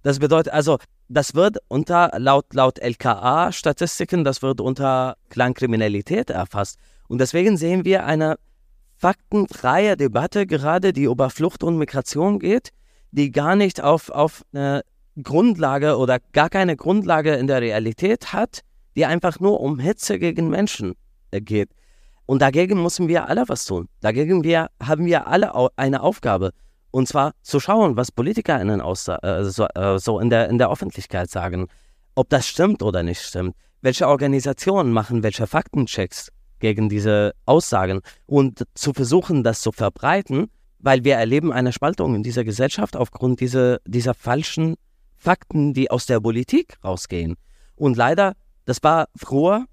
Das bedeutet also, das wird unter, laut, laut LKA-Statistiken, das wird unter Clankriminalität erfasst. Und deswegen sehen wir eine faktenfreie Debatte gerade, die über Flucht und Migration geht, die gar nicht auf, auf eine Grundlage oder gar keine Grundlage in der Realität hat, die einfach nur um Hitze gegen Menschen äh, geht. Und dagegen müssen wir alle was tun. Dagegen wir, haben wir alle eine Aufgabe. Und zwar zu schauen, was PolitikerInnen aus, äh, so, äh, so in, der, in der Öffentlichkeit sagen. Ob das stimmt oder nicht stimmt. Welche Organisationen machen welche Faktenchecks gegen diese Aussagen. Und zu versuchen, das zu verbreiten, weil wir erleben eine Spaltung in dieser Gesellschaft aufgrund dieser, dieser falschen Fakten, die aus der Politik rausgehen. Und leider, das war früher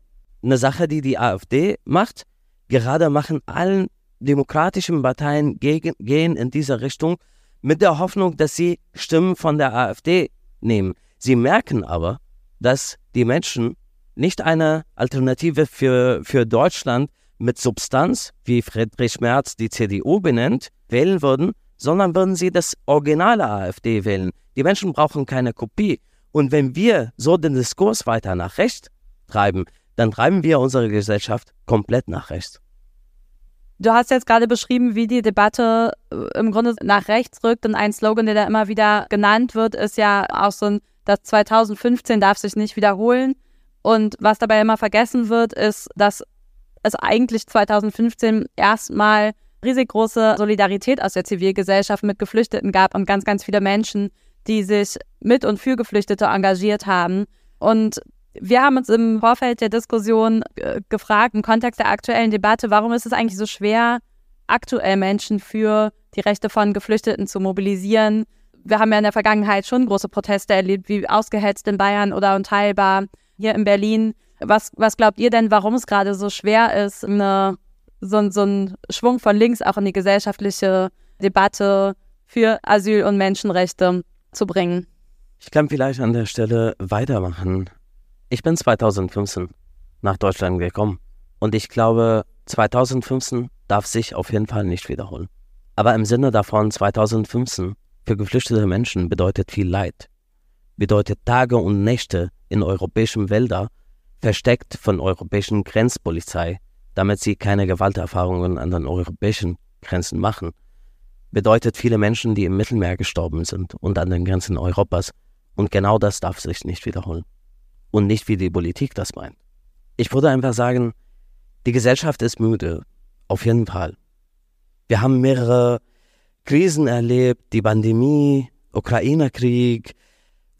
eine Sache, die die AfD macht, Gerade machen allen demokratischen Parteien gegen, gehen in diese Richtung mit der Hoffnung, dass sie Stimmen von der AfD nehmen. Sie merken aber, dass die Menschen nicht eine Alternative für, für Deutschland mit Substanz, wie Friedrich Merz die CDU benennt, wählen würden, sondern würden sie das originale AfD wählen. Die Menschen brauchen keine Kopie. Und wenn wir so den Diskurs weiter nach rechts treiben, dann treiben wir unsere Gesellschaft komplett nach rechts. Du hast jetzt gerade beschrieben, wie die Debatte äh, im Grunde nach rechts rückt und ein Slogan, der da immer wieder genannt wird, ist ja auch so ein, das 2015 darf sich nicht wiederholen. Und was dabei immer vergessen wird, ist, dass es eigentlich 2015 erstmal riesig große Solidarität aus der Zivilgesellschaft mit Geflüchteten gab und ganz, ganz viele Menschen, die sich mit und für Geflüchtete engagiert haben. Und wir haben uns im Vorfeld der Diskussion äh, gefragt, im Kontext der aktuellen Debatte, warum ist es eigentlich so schwer, aktuell Menschen für die Rechte von Geflüchteten zu mobilisieren? Wir haben ja in der Vergangenheit schon große Proteste erlebt, wie ausgehetzt in Bayern oder unteilbar hier in Berlin. Was, was glaubt ihr denn, warum es gerade so schwer ist, eine, so, so einen Schwung von links auch in die gesellschaftliche Debatte für Asyl und Menschenrechte zu bringen? Ich kann vielleicht an der Stelle weitermachen. Ich bin 2015 nach Deutschland gekommen und ich glaube, 2015 darf sich auf jeden Fall nicht wiederholen. Aber im Sinne davon, 2015 für geflüchtete Menschen bedeutet viel Leid, bedeutet Tage und Nächte in europäischen Wäldern, versteckt von europäischen Grenzpolizei, damit sie keine Gewalterfahrungen an den europäischen Grenzen machen, bedeutet viele Menschen, die im Mittelmeer gestorben sind und an den Grenzen Europas. Und genau das darf sich nicht wiederholen und nicht wie die Politik das meint. Ich würde einfach sagen, die Gesellschaft ist müde, auf jeden Fall. Wir haben mehrere Krisen erlebt, die Pandemie, Ukraine-Krieg,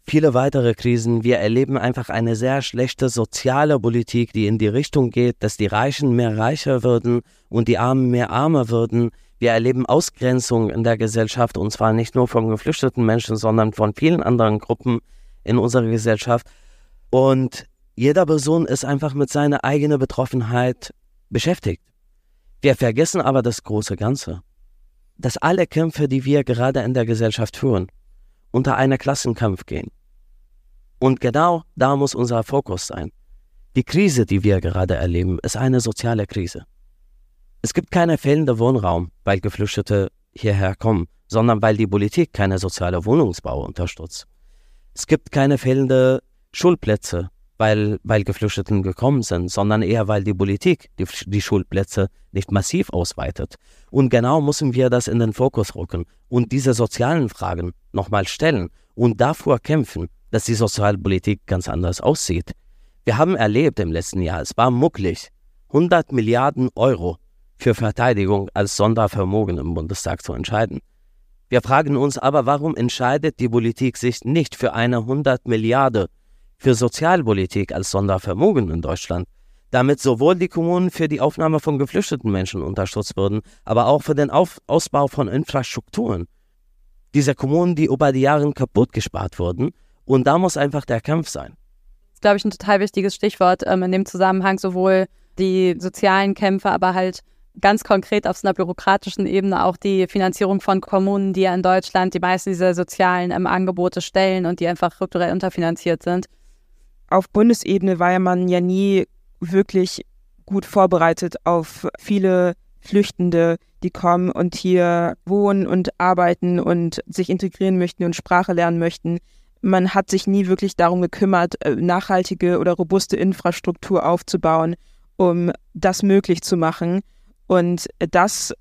viele weitere Krisen. Wir erleben einfach eine sehr schlechte soziale Politik, die in die Richtung geht, dass die Reichen mehr reicher würden und die Armen mehr armer würden. Wir erleben Ausgrenzung in der Gesellschaft und zwar nicht nur von geflüchteten Menschen, sondern von vielen anderen Gruppen in unserer Gesellschaft. Und jeder Person ist einfach mit seiner eigenen Betroffenheit beschäftigt. Wir vergessen aber das große Ganze. Dass alle Kämpfe, die wir gerade in der Gesellschaft führen, unter einen Klassenkampf gehen. Und genau da muss unser Fokus sein. Die Krise, die wir gerade erleben, ist eine soziale Krise. Es gibt keinen fehlenden Wohnraum, weil Geflüchtete hierher kommen, sondern weil die Politik keine soziale Wohnungsbau unterstützt. Es gibt keine fehlende Schulplätze, weil, weil Geflüchteten gekommen sind, sondern eher, weil die Politik die, die Schulplätze nicht massiv ausweitet. Und genau müssen wir das in den Fokus rücken und diese sozialen Fragen nochmal stellen und dafür kämpfen, dass die Sozialpolitik ganz anders aussieht. Wir haben erlebt im letzten Jahr, es war mucklig, 100 Milliarden Euro für Verteidigung als Sondervermögen im Bundestag zu entscheiden. Wir fragen uns aber, warum entscheidet die Politik sich nicht für eine 100 Milliarden für Sozialpolitik als Sondervermögen in Deutschland, damit sowohl die Kommunen für die Aufnahme von geflüchteten Menschen unterstützt würden, aber auch für den Auf Ausbau von Infrastrukturen. Diese Kommunen, die über die Jahre kaputt gespart wurden, und da muss einfach der Kampf sein. Das ist, glaube ich, ein total wichtiges Stichwort ähm, in dem Zusammenhang, sowohl die sozialen Kämpfe, aber halt ganz konkret auf so einer bürokratischen Ebene auch die Finanzierung von Kommunen, die ja in Deutschland die meisten dieser sozialen ähm, Angebote stellen und die einfach strukturell unterfinanziert sind auf Bundesebene war man ja nie wirklich gut vorbereitet auf viele Flüchtende, die kommen und hier wohnen und arbeiten und sich integrieren möchten und Sprache lernen möchten. Man hat sich nie wirklich darum gekümmert, äh, nachhaltige oder robuste Infrastruktur aufzubauen, um das möglich zu machen. Und das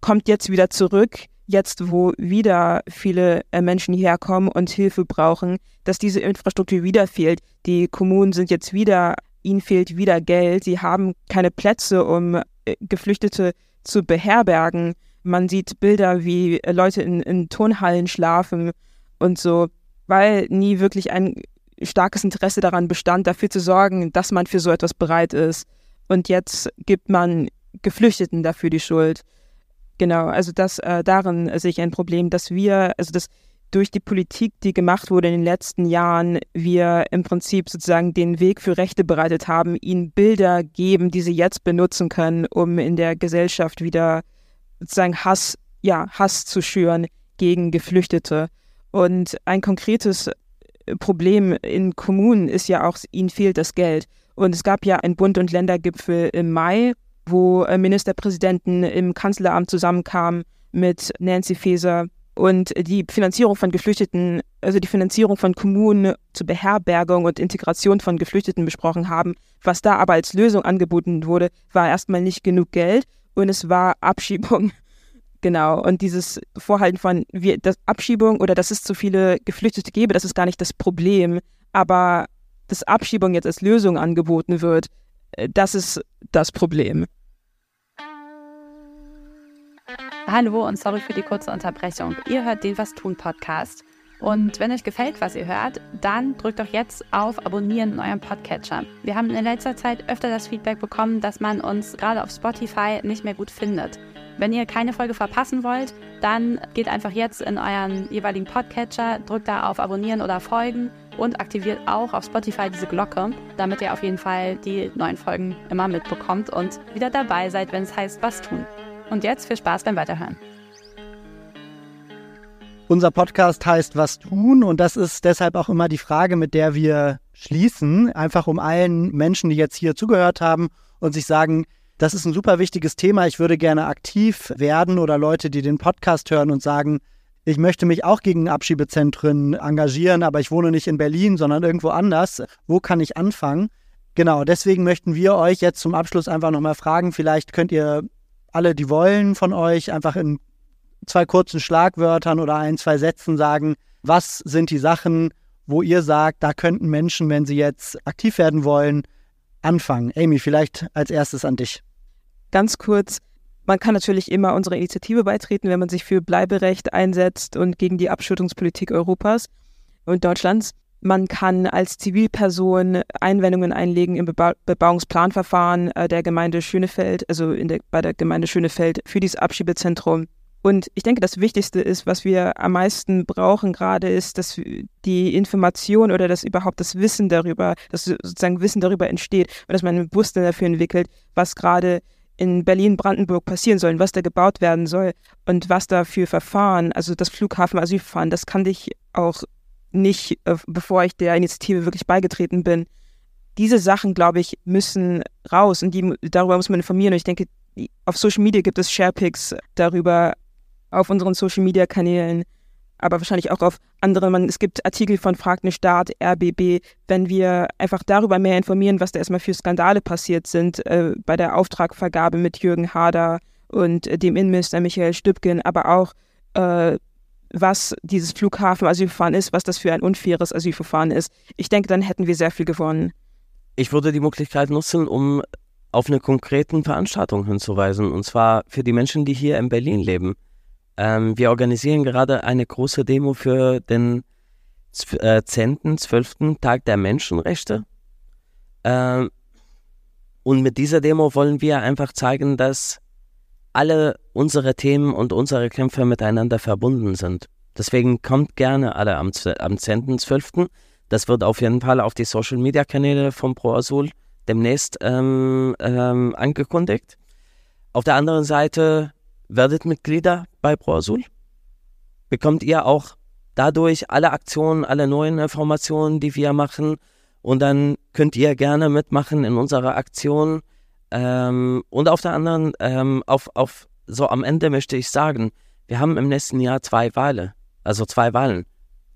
kommt jetzt wieder zurück jetzt, wo wieder viele äh, Menschen hierher kommen und Hilfe brauchen, dass diese Infrastruktur wieder fehlt. Die Kommunen sind jetzt wieder, ihnen fehlt wieder Geld, sie haben keine Plätze, um äh, Geflüchtete zu beherbergen. Man sieht Bilder, wie äh, Leute in, in Turnhallen schlafen und so, weil nie wirklich ein starkes Interesse daran bestand, dafür zu sorgen, dass man für so etwas bereit ist. Und jetzt gibt man Geflüchteten dafür die Schuld. Genau, also das äh, darin sehe ich ein Problem, dass wir, also dass durch die Politik, die gemacht wurde in den letzten Jahren, wir im Prinzip sozusagen den Weg für Rechte bereitet haben, ihnen Bilder geben, die sie jetzt benutzen können, um in der Gesellschaft wieder sozusagen Hass, ja, Hass zu schüren gegen Geflüchtete. Und ein konkretes Problem in Kommunen ist ja auch, ihnen fehlt das Geld. Und es gab ja einen Bund- und Ländergipfel im Mai, wo äh, Ministerpräsidenten im Kanzleramt zusammenkamen mit Nancy Faeser und die Finanzierung von Geflüchteten, also die Finanzierung von Kommunen zur Beherbergung und Integration von Geflüchteten besprochen haben. Was da aber als Lösung angeboten wurde, war erstmal nicht genug Geld und es war Abschiebung. <laughs> Genau. Und dieses Vorhalten von wir, das Abschiebung oder dass es zu viele Geflüchtete gäbe, das ist gar nicht das Problem. Aber dass Abschiebung jetzt als Lösung angeboten wird, äh, das ist das Problem. Hallo und sorry für die kurze Unterbrechung. Ihr hört den Was tun Podcast. Und wenn euch gefällt, was ihr hört, dann drückt doch jetzt auf Abonnieren in eurem Podcatcher. Wir haben in letzter Zeit öfter das Feedback bekommen, dass man uns gerade auf Spotify nicht mehr gut findet. Wenn ihr keine Folge verpassen wollt, dann geht einfach jetzt in euren jeweiligen Podcatcher, drückt da auf Abonnieren oder Folgen und aktiviert auch auf Spotify diese Glocke, damit ihr auf jeden Fall die neuen Folgen immer mitbekommt und wieder dabei seid, wenn es heißt, was tun. Und jetzt viel Spaß beim Weiterhören. Unser Podcast heißt Was tun und das ist deshalb auch immer die Frage, mit der wir schließen, einfach um allen Menschen, die jetzt hier zugehört haben und sich sagen, das ist ein super wichtiges Thema, ich würde gerne aktiv werden oder Leute, die den Podcast hören und sagen, ich möchte mich auch gegen Abschiebezentren engagieren, aber ich wohne nicht in Berlin, sondern irgendwo anders. Wo kann ich anfangen? Genau, deswegen möchten wir euch jetzt zum Abschluss einfach nochmal fragen, vielleicht könnt ihr alle, die wollen von euch, einfach in zwei kurzen Schlagwörtern oder ein, zwei Sätzen sagen, was sind die Sachen, wo ihr sagt, da könnten Menschen, wenn sie jetzt aktiv werden wollen, anfangen. Amy, vielleicht als erstes an dich. Ganz kurz, man kann natürlich immer unserer Initiative beitreten, wenn man sich für Bleiberecht einsetzt und gegen die Abschüttungspolitik Europas und Deutschlands. Man kann als Zivilperson Einwendungen einlegen im Beba Bebauungsplanverfahren äh, der Gemeinde Schönefeld, also der, bei der Gemeinde Schönefeld für dieses Abschiebezentrum. Und ich denke, das Wichtigste ist, was wir am meisten brauchen gerade, ist, dass die Information oder dass überhaupt das Wissen darüber, dass sozusagen Wissen darüber entsteht und dass man ein Bewusstsein dafür entwickelt, was gerade in Berlin-Brandenburg passieren soll, was da gebaut werden soll und was da für Verfahren, also das Flughafen-Asylverfahren, das kannte ich auch nicht, äh, bevor ich der Initiative wirklich beigetreten bin. Diese Sachen, glaube ich, müssen raus und die, darüber muss man informieren. Und ich denke, auf Social Media gibt es Sharepics darüber, auf unseren Social Media Kanälen, aber wahrscheinlich auch auf anderen. Man, es gibt Artikel von Frag den Staat, RBB. Wenn wir einfach darüber mehr informieren, was da erstmal für Skandale passiert sind äh, bei der Auftragvergabe mit Jürgen Hader und äh, dem Innenminister Michael Stübgen, aber auch äh, was dieses Flughafen-Asylverfahren ist, was das für ein unfaires Asylverfahren ist. Ich denke, dann hätten wir sehr viel gewonnen. Ich würde die Möglichkeit nutzen, um auf eine konkreten Veranstaltung hinzuweisen, und zwar für die Menschen, die hier in Berlin leben. Ähm, wir organisieren gerade eine große Demo für den äh, 10., 12. Tag der Menschenrechte. Ähm, und mit dieser Demo wollen wir einfach zeigen, dass alle unsere Themen und unsere Kämpfe miteinander verbunden sind. Deswegen kommt gerne alle am, am 10.12. Das wird auf jeden Fall auf die Social Media Kanäle von Pro Azul demnächst ähm, ähm, angekündigt. Auf der anderen Seite werdet Mitglieder bei Pro Azul. Bekommt ihr auch dadurch alle Aktionen, alle neuen Informationen, die wir machen. Und dann könnt ihr gerne mitmachen in unserer Aktion ähm, und auf der anderen, ähm, auf, auf, so am Ende möchte ich sagen, wir haben im nächsten Jahr zwei Wahlen, also zwei Wahlen.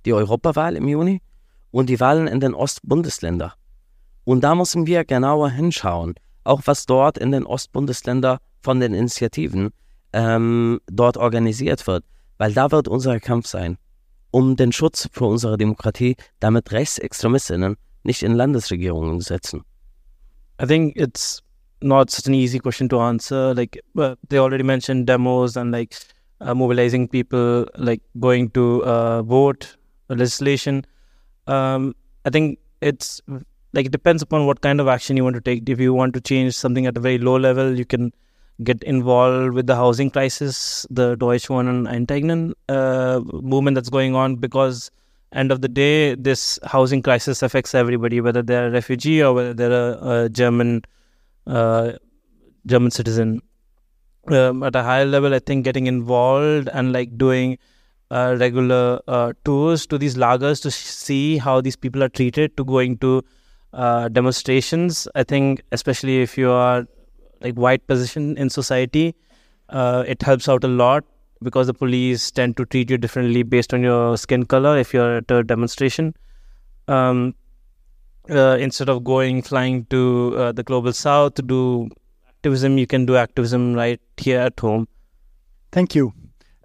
Die Europawahl im Juni und die Wahlen in den Ostbundesländern. Und da müssen wir genauer hinschauen, auch was dort in den Ostbundesländern von den Initiativen ähm, dort organisiert wird, weil da wird unser Kampf sein, um den Schutz für unsere Demokratie, damit Rechtsextremistinnen nicht in Landesregierungen setzen. I think it's not such an easy question to answer. Like uh, they already mentioned demos and like uh, mobilizing people, like going to uh, vote legislation. Um, I think it's like it depends upon what kind of action you want to take. If you want to change something at a very low level, you can get involved with the housing crisis, the Deutsche Wohnen Enteignen uh, movement that's going on because end of the day, this housing crisis affects everybody, whether they're a refugee or whether they're a, a German uh, German citizen. um, at a higher level, I think getting involved and like doing uh, regular uh, tours to these lagers to see how these people are treated, to going to uh, demonstrations. I think, especially if you are like white position in society, uh, it helps out a lot because the police tend to treat you differently based on your skin color if you're at a demonstration. Um, uh, instead of going flying to uh, the global south to do activism, you can do activism right here at home. Thank you.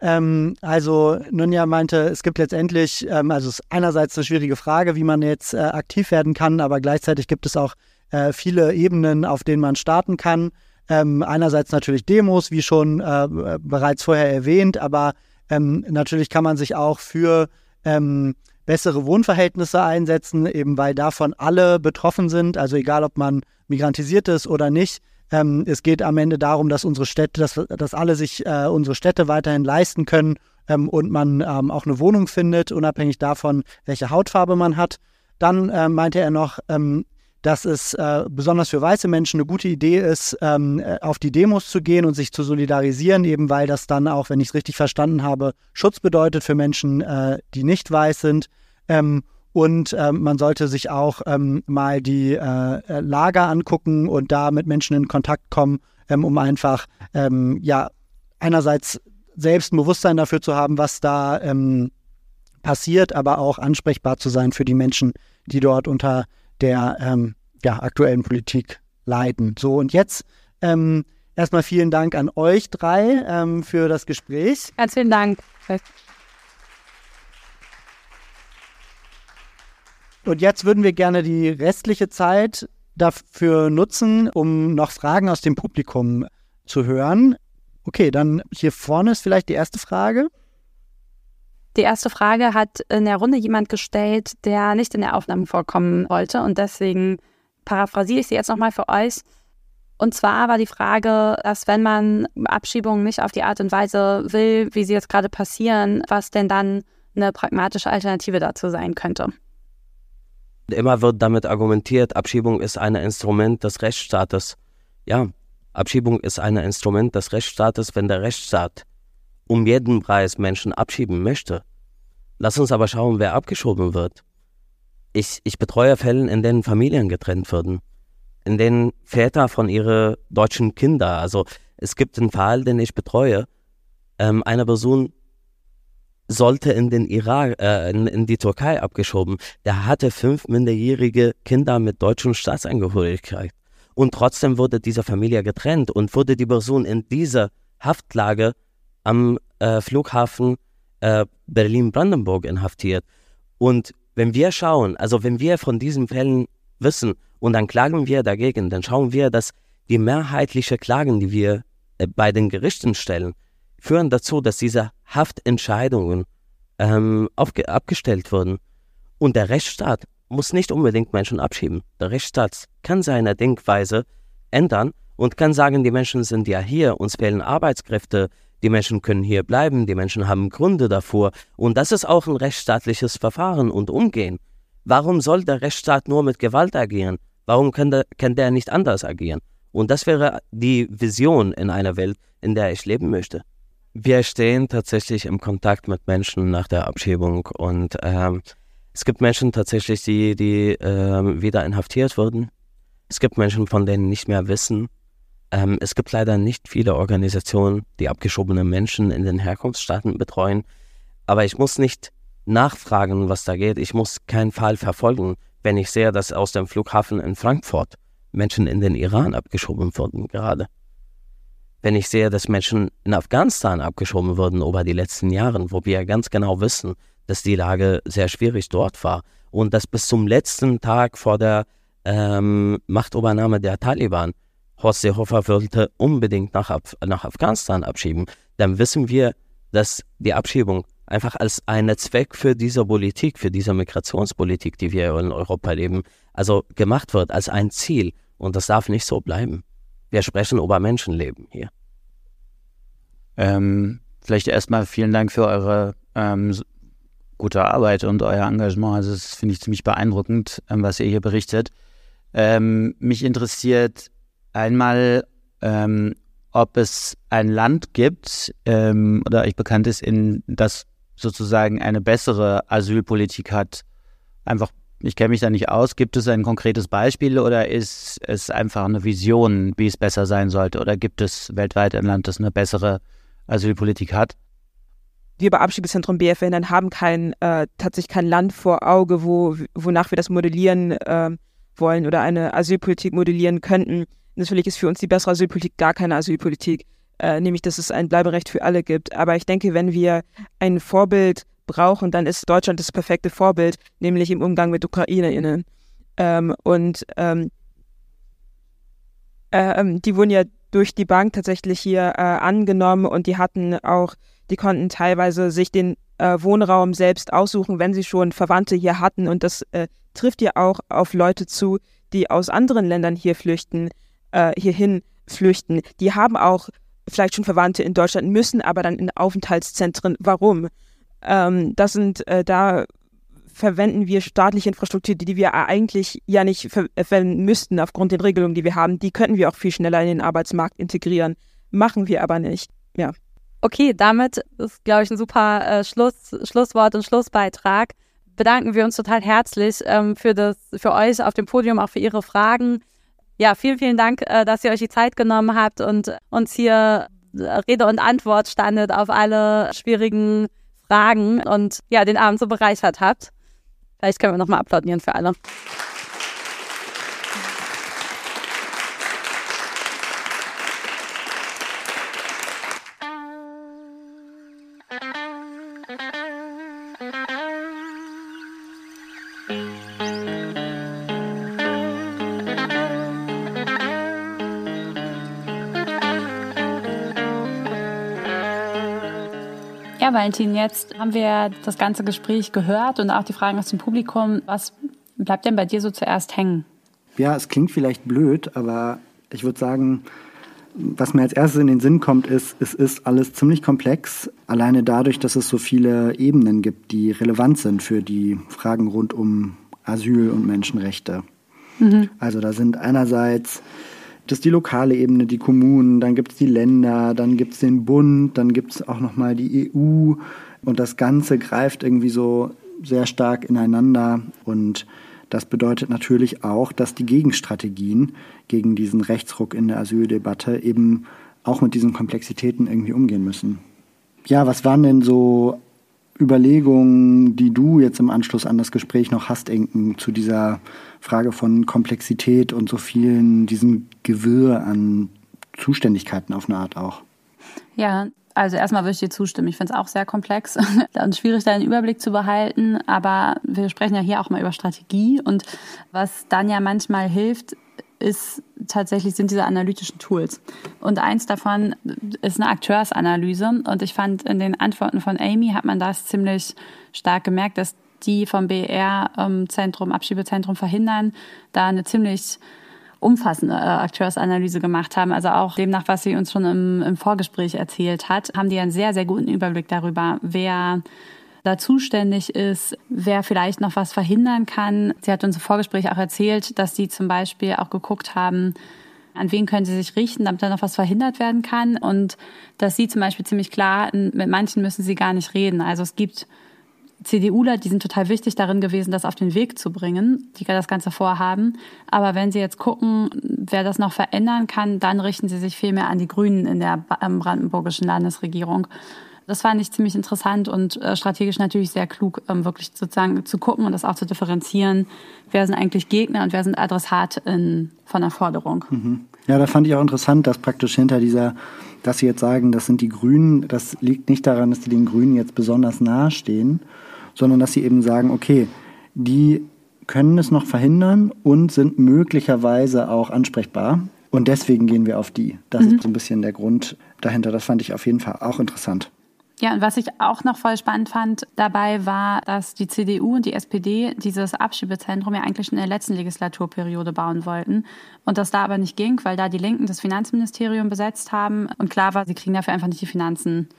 Ähm, also Nunja meinte, es gibt letztendlich, ähm, also es ist einerseits eine schwierige Frage, wie man jetzt äh, aktiv werden kann, aber gleichzeitig gibt es auch äh, viele Ebenen, auf denen man starten kann. Ähm, einerseits natürlich Demos, wie schon äh, bereits vorher erwähnt, aber ähm, natürlich kann man sich auch für ähm, bessere Wohnverhältnisse einsetzen, eben weil davon alle betroffen sind, also egal ob man migrantisiert ist oder nicht. Ähm, es geht am Ende darum, dass unsere Städte, dass, dass alle sich äh, unsere Städte weiterhin leisten können ähm, und man ähm, auch eine Wohnung findet, unabhängig davon, welche Hautfarbe man hat. Dann äh, meinte er noch, ähm, dass es äh, besonders für weiße Menschen eine gute Idee ist, ähm, äh, auf die Demos zu gehen und sich zu solidarisieren, eben weil das dann auch, wenn ich es richtig verstanden habe, Schutz bedeutet für Menschen, äh, die nicht weiß sind. Ähm, und ähm, man sollte sich auch ähm, mal die äh, äh, Lager angucken und da mit Menschen in Kontakt kommen, ähm, um einfach ähm, ja einerseits selbst ein Bewusstsein dafür zu haben, was da ähm, passiert, aber auch ansprechbar zu sein für die Menschen, die dort unter der ähm, ja, aktuellen Politik leiden. So und jetzt erstmal vielen Dank an euch drei für das Gespräch. Ganz vielen Dank. Und jetzt würden wir gerne die restliche Zeit dafür nutzen, um noch Fragen aus dem Publikum zu hören. Okay, dann hier vorne ist vielleicht die erste Frage. Die erste Frage hat in der Runde jemand gestellt, der nicht in der Aufnahme vorkommen wollte. Und deswegen paraphrasiere ich sie jetzt nochmal für euch. Und zwar war die Frage, dass wenn man Abschiebungen nicht auf die Art und Weise will, wie sie jetzt gerade passieren, was denn dann eine pragmatische Alternative dazu sein könnte. Immer wird damit argumentiert, Abschiebung ist ein Instrument des Rechtsstaates. Ja, Abschiebung ist ein Instrument des Rechtsstaates, wenn der Rechtsstaat um jeden Preis Menschen abschieben möchte. Lass uns aber schauen, wer abgeschoben wird. Ich, ich betreue Fälle, in denen Familien getrennt werden, in denen Väter von ihren deutschen Kindern, also es gibt einen Fall, den ich betreue, ähm, eine Person sollte in den Irak, äh, in, in, die Türkei abgeschoben. Der hatte fünf minderjährige Kinder mit deutschen Staatsangehörigkeit. Und trotzdem wurde diese Familie getrennt und wurde die Person in dieser Haftlage am äh, Flughafen äh, Berlin-Brandenburg inhaftiert. Und wenn wir schauen, also wenn wir von diesen Fällen wissen und dann klagen wir dagegen, dann schauen wir, dass die mehrheitliche Klagen, die wir äh, bei den Gerichten stellen, führen dazu, dass diese Haftentscheidungen ähm, abgestellt wurden. Und der Rechtsstaat muss nicht unbedingt Menschen abschieben. Der Rechtsstaat kann seine Denkweise ändern und kann sagen, die Menschen sind ja hier, uns fehlen Arbeitskräfte, die Menschen können hier bleiben, die Menschen haben Gründe davor. Und das ist auch ein rechtsstaatliches Verfahren und Umgehen. Warum soll der Rechtsstaat nur mit Gewalt agieren? Warum kann der, kann der nicht anders agieren? Und das wäre die Vision in einer Welt, in der ich leben möchte. Wir stehen tatsächlich im Kontakt mit Menschen nach der Abschiebung und ähm, es gibt Menschen tatsächlich, die, die ähm, wieder inhaftiert wurden. Es gibt Menschen, von denen nicht mehr wissen. Ähm, es gibt leider nicht viele Organisationen, die abgeschobene Menschen in den Herkunftsstaaten betreuen. Aber ich muss nicht nachfragen, was da geht. Ich muss keinen Fall verfolgen, wenn ich sehe, dass aus dem Flughafen in Frankfurt Menschen in den Iran abgeschoben wurden gerade wenn ich sehe, dass Menschen in Afghanistan abgeschoben wurden über die letzten Jahre, wo wir ganz genau wissen, dass die Lage sehr schwierig dort war und dass bis zum letzten Tag vor der ähm, Machtübernahme der Taliban Horst Seehofer wollte unbedingt nach, Af nach Afghanistan abschieben, dann wissen wir, dass die Abschiebung einfach als ein Zweck für diese Politik, für diese Migrationspolitik, die wir in Europa leben, also gemacht wird als ein Ziel. Und das darf nicht so bleiben. Wir sprechen über Menschenleben hier. Ähm, vielleicht erstmal vielen Dank für eure ähm, gute Arbeit und euer Engagement. Also das finde ich ziemlich beeindruckend, ähm, was ihr hier berichtet. Ähm, mich interessiert einmal, ähm, ob es ein Land gibt ähm, oder euch bekannt ist, in das sozusagen eine bessere Asylpolitik hat. Einfach, ich kenne mich da nicht aus. Gibt es ein konkretes Beispiel oder ist es einfach eine Vision, wie es besser sein sollte? Oder gibt es weltweit ein Land, das eine bessere Asylpolitik hat? wir bei Abschiebezentrum BFN haben kein, äh, tatsächlich kein Land vor Auge, wo, wonach wir das modellieren äh, wollen oder eine Asylpolitik modellieren könnten. Natürlich ist für uns die bessere Asylpolitik gar keine Asylpolitik, äh, nämlich dass es ein Bleiberecht für alle gibt. Aber ich denke, wenn wir ein Vorbild brauchen, dann ist Deutschland das perfekte Vorbild, nämlich im Umgang mit UkrainerInnen. Ähm, und ähm, äh, die wurden ja durch die Bank tatsächlich hier äh, angenommen und die hatten auch die konnten teilweise sich den äh, Wohnraum selbst aussuchen, wenn sie schon Verwandte hier hatten. Und das äh, trifft ja auch auf Leute zu, die aus anderen Ländern hier flüchten, äh, hierhin flüchten. Die haben auch vielleicht schon Verwandte in Deutschland, müssen aber dann in Aufenthaltszentren. Warum? Ähm, das sind, äh, da verwenden wir staatliche Infrastruktur, die, wir eigentlich ja nicht ver verwenden müssten aufgrund der Regelungen, die wir haben. Die könnten wir auch viel schneller in den Arbeitsmarkt integrieren. Machen wir aber nicht. Ja. Okay, damit ist, glaube ich, ein super äh, Schluss, Schlusswort und Schlussbeitrag. Bedanken wir uns total herzlich ähm, für, das, für euch auf dem Podium, auch für Ihre Fragen. Ja, vielen, vielen Dank, äh, dass ihr euch die Zeit genommen habt und uns hier äh, Rede und Antwort standet auf alle schwierigen Fragen und ja, den Abend so bereichert habt. Vielleicht können wir nochmal applaudieren für alle. Valentin, jetzt haben wir das ganze Gespräch gehört und auch die Fragen aus dem Publikum. Was bleibt denn bei dir so zuerst hängen? Ja, es klingt vielleicht blöd, aber ich würde sagen, was mir als erstes in den Sinn kommt, ist, es ist alles ziemlich komplex. Alleine dadurch, dass es so viele Ebenen gibt, die relevant sind für die Fragen rund um Asyl und Menschenrechte. Mhm. Also da sind einerseits ist die lokale Ebene, die Kommunen, dann gibt es die Länder, dann gibt es den Bund, dann gibt es auch nochmal die EU und das Ganze greift irgendwie so sehr stark ineinander und das bedeutet natürlich auch, dass die Gegenstrategien gegen diesen Rechtsruck in der Asyldebatte eben auch mit diesen Komplexitäten irgendwie umgehen müssen. Ja, was waren denn so Überlegungen, die du jetzt im Anschluss an das Gespräch noch hast, Inken, zu dieser Frage von Komplexität und so vielen, diesem Gewirr an Zuständigkeiten auf eine Art auch? Ja, also erstmal würde ich dir zustimmen. Ich finde es auch sehr komplex <laughs> und schwierig, da einen Überblick zu behalten. Aber wir sprechen ja hier auch mal über Strategie. Und was dann ja manchmal hilft, ist tatsächlich sind diese analytischen Tools. Und eins davon ist eine Akteursanalyse. Und ich fand in den Antworten von Amy hat man das ziemlich stark gemerkt, dass die vom BR-Zentrum, Abschiebezentrum verhindern, da eine ziemlich umfassende äh, Akteursanalyse gemacht haben. Also auch demnach, was sie uns schon im, im Vorgespräch erzählt hat, haben die einen sehr, sehr guten Überblick darüber, wer da zuständig ist, wer vielleicht noch was verhindern kann. Sie hat uns im Vorgespräch auch erzählt, dass sie zum Beispiel auch geguckt haben, an wen können sie sich richten, damit da noch was verhindert werden kann. Und dass sie zum Beispiel ziemlich klar, mit manchen müssen sie gar nicht reden. Also es gibt CDUler, die sind total wichtig darin gewesen, das auf den Weg zu bringen, die das Ganze vorhaben. Aber wenn sie jetzt gucken, wer das noch verändern kann, dann richten sie sich vielmehr an die Grünen in der brandenburgischen Landesregierung. Das fand ich ziemlich interessant und äh, strategisch natürlich sehr klug, ähm, wirklich sozusagen zu gucken und das auch zu differenzieren. Wer sind eigentlich Gegner und wer sind Adressat in, von der Forderung? Mhm. Ja, da fand ich auch interessant, dass praktisch hinter dieser, dass Sie jetzt sagen, das sind die Grünen, das liegt nicht daran, dass die den Grünen jetzt besonders nahestehen, sondern dass sie eben sagen, okay, die können es noch verhindern und sind möglicherweise auch ansprechbar. Und deswegen gehen wir auf die. Das mhm. ist so ein bisschen der Grund dahinter. Das fand ich auf jeden Fall auch interessant. Ja, und was ich auch noch voll spannend fand dabei war, dass die CDU und die SPD dieses Abschiebezentrum ja eigentlich schon in der letzten Legislaturperiode bauen wollten und das da aber nicht ging, weil da die Linken das Finanzministerium besetzt haben. Und klar war, sie kriegen dafür einfach nicht die Finanzen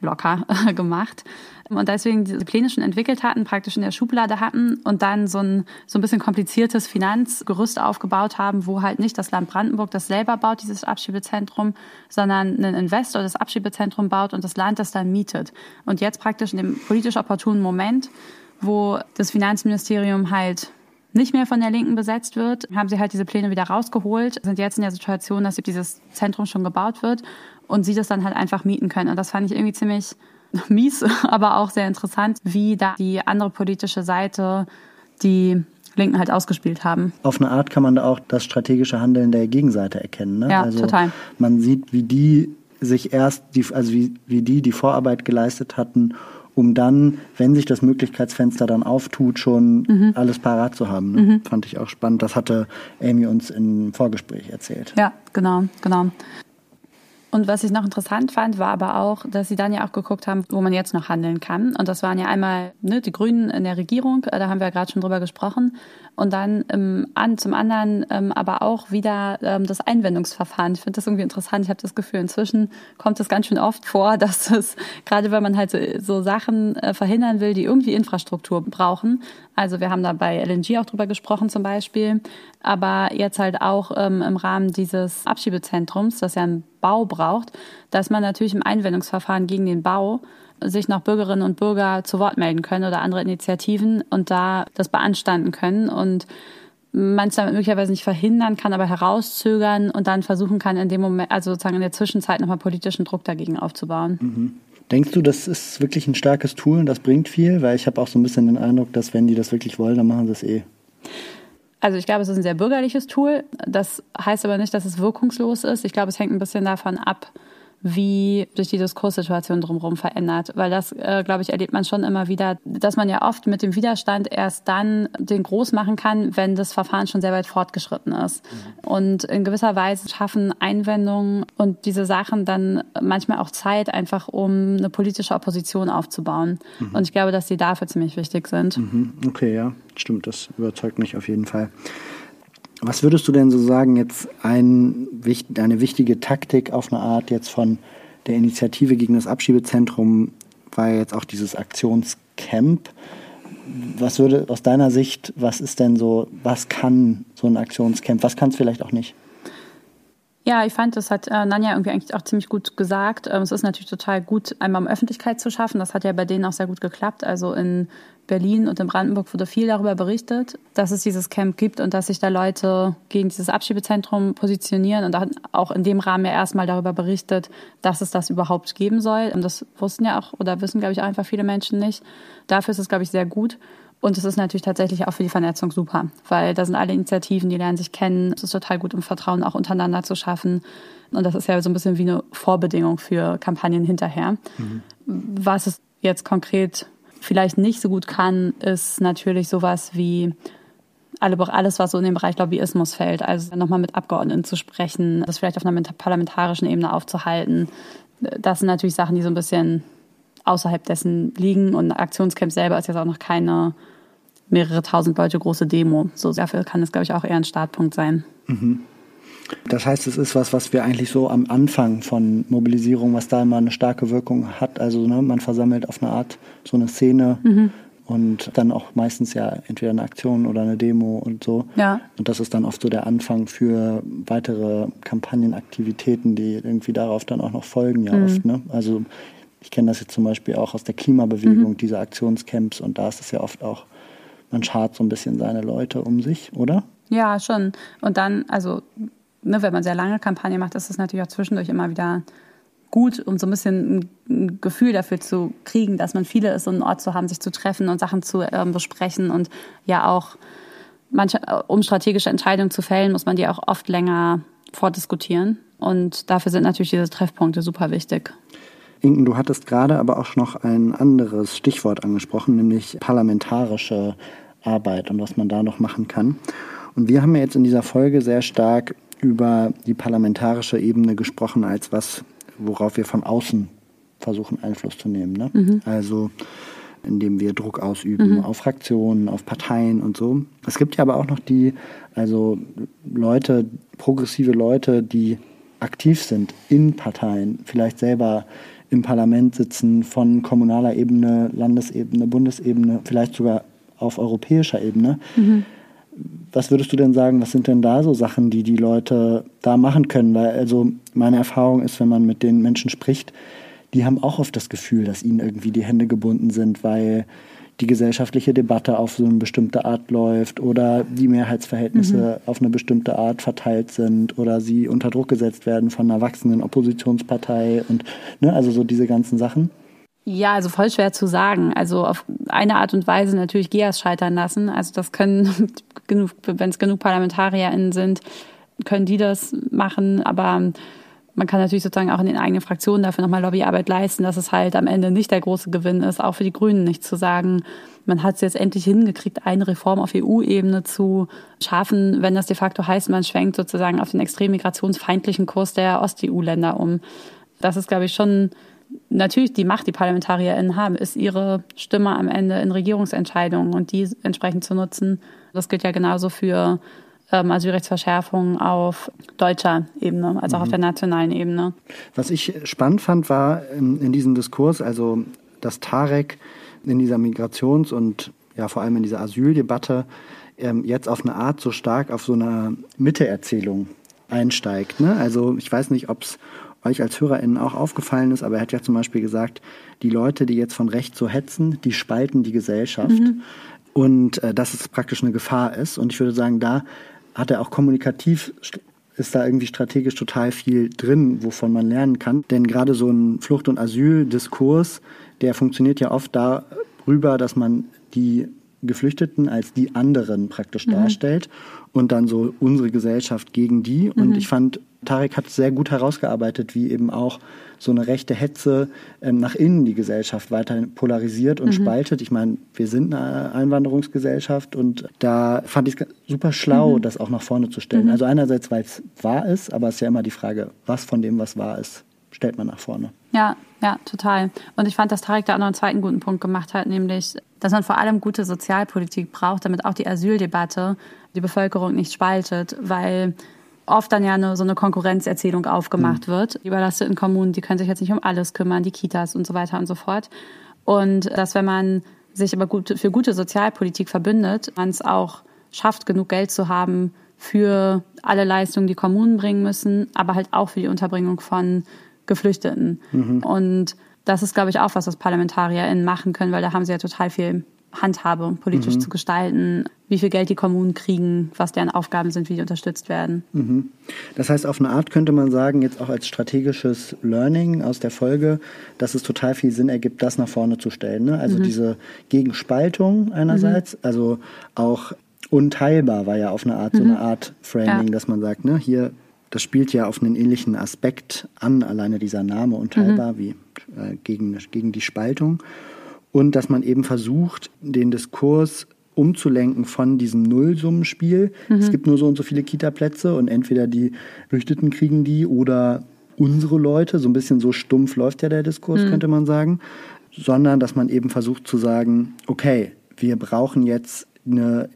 locker gemacht. Und deswegen diese Pläne schon entwickelt hatten, praktisch in der Schublade hatten und dann so ein, so ein bisschen kompliziertes Finanzgerüst aufgebaut haben, wo halt nicht das Land Brandenburg das selber baut, dieses Abschiebezentrum, sondern ein Investor das Abschiebezentrum baut und das Land das dann mietet. Und jetzt praktisch in dem politisch opportunen Moment, wo das Finanzministerium halt nicht mehr von der Linken besetzt wird, haben sie halt diese Pläne wieder rausgeholt, sind jetzt in der Situation, dass dieses Zentrum schon gebaut wird und sie das dann halt einfach mieten können. Und das fand ich irgendwie ziemlich <laughs> mies, aber auch sehr interessant, wie da die andere politische Seite die Linken halt ausgespielt haben. Auf eine Art kann man da auch das strategische Handeln der Gegenseite erkennen. Ne? Ja, also total. Man sieht, wie die sich erst, die, also wie, wie die die Vorarbeit geleistet hatten, um dann, wenn sich das Möglichkeitsfenster dann auftut, schon mhm. alles parat zu haben. Ne? Mhm. Fand ich auch spannend. Das hatte Amy uns im Vorgespräch erzählt. Ja, genau, genau. Und was ich noch interessant fand, war aber auch, dass sie dann ja auch geguckt haben, wo man jetzt noch handeln kann. Und das waren ja einmal ne, die Grünen in der Regierung, äh, da haben wir ja gerade schon drüber gesprochen. Und dann ähm, an, zum anderen ähm, aber auch wieder ähm, das Einwendungsverfahren. Ich finde das irgendwie interessant. Ich habe das Gefühl, inzwischen kommt es ganz schön oft vor, <laughs> dass es, gerade wenn man halt so, so Sachen äh, verhindern will, die irgendwie Infrastruktur brauchen. Also wir haben da bei LNG auch drüber gesprochen zum Beispiel. Aber jetzt halt auch ähm, im Rahmen dieses Abschiebezentrums, das ja einen Bau braucht, dass man natürlich im Einwendungsverfahren gegen den Bau sich noch Bürgerinnen und Bürger zu Wort melden können oder andere Initiativen und da das beanstanden können und man es damit möglicherweise nicht verhindern kann, aber herauszögern und dann versuchen kann, in dem Moment, also sozusagen in der Zwischenzeit nochmal politischen Druck dagegen aufzubauen. Mhm. Denkst du, das ist wirklich ein starkes Tool und das bringt viel? Weil ich habe auch so ein bisschen den Eindruck, dass wenn die das wirklich wollen, dann machen sie es eh. Also ich glaube, es ist ein sehr bürgerliches Tool. Das heißt aber nicht, dass es wirkungslos ist. Ich glaube, es hängt ein bisschen davon ab, wie sich die Diskurssituation drumherum verändert. Weil das, äh, glaube ich, erlebt man schon immer wieder, dass man ja oft mit dem Widerstand erst dann den groß machen kann, wenn das Verfahren schon sehr weit fortgeschritten ist. Mhm. Und in gewisser Weise schaffen Einwendungen und diese Sachen dann manchmal auch Zeit, einfach um eine politische Opposition aufzubauen. Mhm. Und ich glaube, dass die dafür ziemlich wichtig sind. Mhm. Okay, ja, stimmt, das überzeugt mich auf jeden Fall. Was würdest du denn so sagen, jetzt ein, eine wichtige Taktik auf eine Art jetzt von der Initiative gegen das Abschiebezentrum war jetzt auch dieses Aktionscamp. Was würde aus deiner Sicht, was ist denn so, was kann so ein Aktionscamp, was kann es vielleicht auch nicht? Ja, ich fand, das hat äh, Nanja irgendwie eigentlich auch ziemlich gut gesagt. Ähm, es ist natürlich total gut, einmal um Öffentlichkeit zu schaffen. Das hat ja bei denen auch sehr gut geklappt. Also in Berlin und in Brandenburg wurde viel darüber berichtet, dass es dieses Camp gibt und dass sich da Leute gegen dieses Abschiebezentrum positionieren und auch in dem Rahmen ja erstmal darüber berichtet, dass es das überhaupt geben soll. Und das wussten ja auch oder wissen, glaube ich, einfach viele Menschen nicht. Dafür ist es, glaube ich, sehr gut. Und es ist natürlich tatsächlich auch für die Vernetzung super, weil da sind alle Initiativen, die lernen sich kennen. Es ist total gut, um Vertrauen auch untereinander zu schaffen. Und das ist ja so ein bisschen wie eine Vorbedingung für Kampagnen hinterher. Mhm. Was es jetzt konkret vielleicht nicht so gut kann, ist natürlich sowas wie alles, was so in den Bereich Lobbyismus fällt. Also nochmal mit Abgeordneten zu sprechen, das vielleicht auf einer parlamentarischen Ebene aufzuhalten. Das sind natürlich Sachen, die so ein bisschen außerhalb dessen liegen. Und Aktionscamp selber ist jetzt auch noch keine mehrere tausend Leute große Demo. So dafür kann es, glaube ich, auch eher ein Startpunkt sein. Mhm. Das heißt, es ist was, was wir eigentlich so am Anfang von Mobilisierung, was da immer eine starke Wirkung hat. Also ne, man versammelt auf eine Art so eine Szene mhm. und dann auch meistens ja entweder eine Aktion oder eine Demo und so. Ja. Und das ist dann oft so der Anfang für weitere Kampagnenaktivitäten, die irgendwie darauf dann auch noch folgen ja mhm. oft. Ne? Also ich kenne das jetzt zum Beispiel auch aus der Klimabewegung, mhm. diese Aktionscamps und da ist es ja oft auch, man schart so ein bisschen seine Leute um sich, oder? Ja, schon. Und dann, also, ne, wenn man sehr lange Kampagne macht, ist es natürlich auch zwischendurch immer wieder gut, um so ein bisschen ein, Gefühl dafür zu kriegen, dass man viele ist, so einen Ort zu haben, sich zu treffen und Sachen zu äh, besprechen und ja auch manche, äh, um strategische Entscheidungen zu fällen, muss man die auch oft länger vordiskutieren. Und dafür sind natürlich diese Treffpunkte super wichtig. Inken, du hattest gerade aber auch noch ein anderes Stichwort angesprochen, nämlich parlamentarische Arbeit und was man da noch machen kann. Und wir haben ja jetzt in dieser Folge sehr stark über die parlamentarische Ebene gesprochen, als was, worauf wir von außen versuchen, Einfluss zu nehmen. Ne? Mhm. Also indem wir Druck ausüben mhm. auf Fraktionen, auf Parteien und so. Es gibt ja aber auch noch die, also Leute, progressive Leute, die aktiv sind in Parteien, vielleicht selber im Parlament sitzen, von kommunaler Ebene, Landesebene, Bundesebene, vielleicht sogar auf europäischer Ebene. Mhm. Was würdest du denn sagen, was sind denn da so Sachen, die die Leute da machen können? Weil also meine Erfahrung ist, wenn man mit den Menschen spricht, die haben auch oft das Gefühl, dass ihnen irgendwie die Hände gebunden sind, weil die gesellschaftliche Debatte auf so eine bestimmte Art läuft oder die Mehrheitsverhältnisse mhm. auf eine bestimmte Art verteilt sind oder sie unter Druck gesetzt werden von einer wachsenden Oppositionspartei und ne, also so diese ganzen Sachen. Ja, also voll schwer zu sagen. Also auf eine Art und Weise natürlich GEAS scheitern lassen. Also das können <laughs> genug, wenn es genug ParlamentarierInnen sind, können die das machen. Aber man kann natürlich sozusagen auch in den eigenen Fraktionen dafür nochmal Lobbyarbeit leisten, dass es halt am Ende nicht der große Gewinn ist, auch für die Grünen nicht zu sagen, man hat es jetzt endlich hingekriegt, eine Reform auf EU-Ebene zu schaffen, wenn das de facto heißt, man schwenkt sozusagen auf den extrem migrationsfeindlichen Kurs der Ost-EU-Länder um. Das ist, glaube ich, schon natürlich die Macht, die ParlamentarierInnen haben, ist ihre Stimme am Ende in Regierungsentscheidungen und die entsprechend zu nutzen. Das gilt ja genauso für ähm, Asylrechtsverschärfungen auf deutscher Ebene, als auch mhm. auf der nationalen Ebene. Was ich spannend fand, war in, in diesem Diskurs, also dass Tarek in dieser Migrations- und ja vor allem in dieser Asyldebatte ähm, jetzt auf eine Art so stark auf so eine Mitte-Erzählung einsteigt. Ne? Also ich weiß nicht, ob es euch als HörerInnen auch aufgefallen ist, aber er hat ja zum Beispiel gesagt, die Leute, die jetzt von rechts so hetzen, die spalten die Gesellschaft. Mhm. Und äh, dass es praktisch eine Gefahr ist. Und ich würde sagen, da hat er auch kommunikativ ist da irgendwie strategisch total viel drin, wovon man lernen kann. Denn gerade so ein Flucht- und Asyldiskurs, der funktioniert ja oft darüber, dass man die Geflüchteten als die anderen praktisch mhm. darstellt und dann so unsere Gesellschaft gegen die. Und mhm. ich fand, Tarek hat sehr gut herausgearbeitet, wie eben auch so eine rechte Hetze ähm, nach innen die Gesellschaft weiter polarisiert und mhm. spaltet. Ich meine, wir sind eine Einwanderungsgesellschaft und da fand ich es super schlau, mhm. das auch nach vorne zu stellen. Mhm. Also einerseits, weil es wahr ist, aber es ist ja immer die Frage, was von dem, was wahr ist, stellt man nach vorne. Ja, ja, total. Und ich fand, dass Tarek da auch noch einen zweiten guten Punkt gemacht hat, nämlich, dass man vor allem gute Sozialpolitik braucht, damit auch die Asyldebatte die Bevölkerung nicht spaltet, weil oft dann ja eine, so eine Konkurrenzerzählung aufgemacht mhm. wird. Die überlasteten Kommunen, die können sich jetzt nicht um alles kümmern, die Kitas und so weiter und so fort. Und dass wenn man sich aber gut, für gute Sozialpolitik verbündet, man es auch schafft, genug Geld zu haben für alle Leistungen, die Kommunen bringen müssen, aber halt auch für die Unterbringung von Geflüchteten. Mhm. Und das ist, glaube ich, auch was, was ParlamentarierInnen machen können, weil da haben sie ja total viel Handhabe, politisch mhm. zu gestalten, wie viel Geld die Kommunen kriegen, was deren Aufgaben sind, wie die unterstützt werden. Mhm. Das heißt, auf eine Art könnte man sagen, jetzt auch als strategisches Learning aus der Folge, dass es total viel Sinn ergibt, das nach vorne zu stellen. Ne? Also mhm. diese Gegenspaltung einerseits, mhm. also auch unteilbar war ja auf eine Art so eine mhm. Art Framing, ja. dass man sagt, ne, hier das spielt ja auf einen ähnlichen Aspekt an, alleine dieser Name unteilbar, mhm. wie äh, gegen, gegen die Spaltung und dass man eben versucht, den Diskurs umzulenken von diesem Nullsummenspiel. Mhm. Es gibt nur so und so viele Kita-Plätze und entweder die Flüchteten kriegen die oder unsere Leute. So ein bisschen so stumpf läuft ja der Diskurs, mhm. könnte man sagen. Sondern dass man eben versucht zu sagen, okay, wir brauchen jetzt eine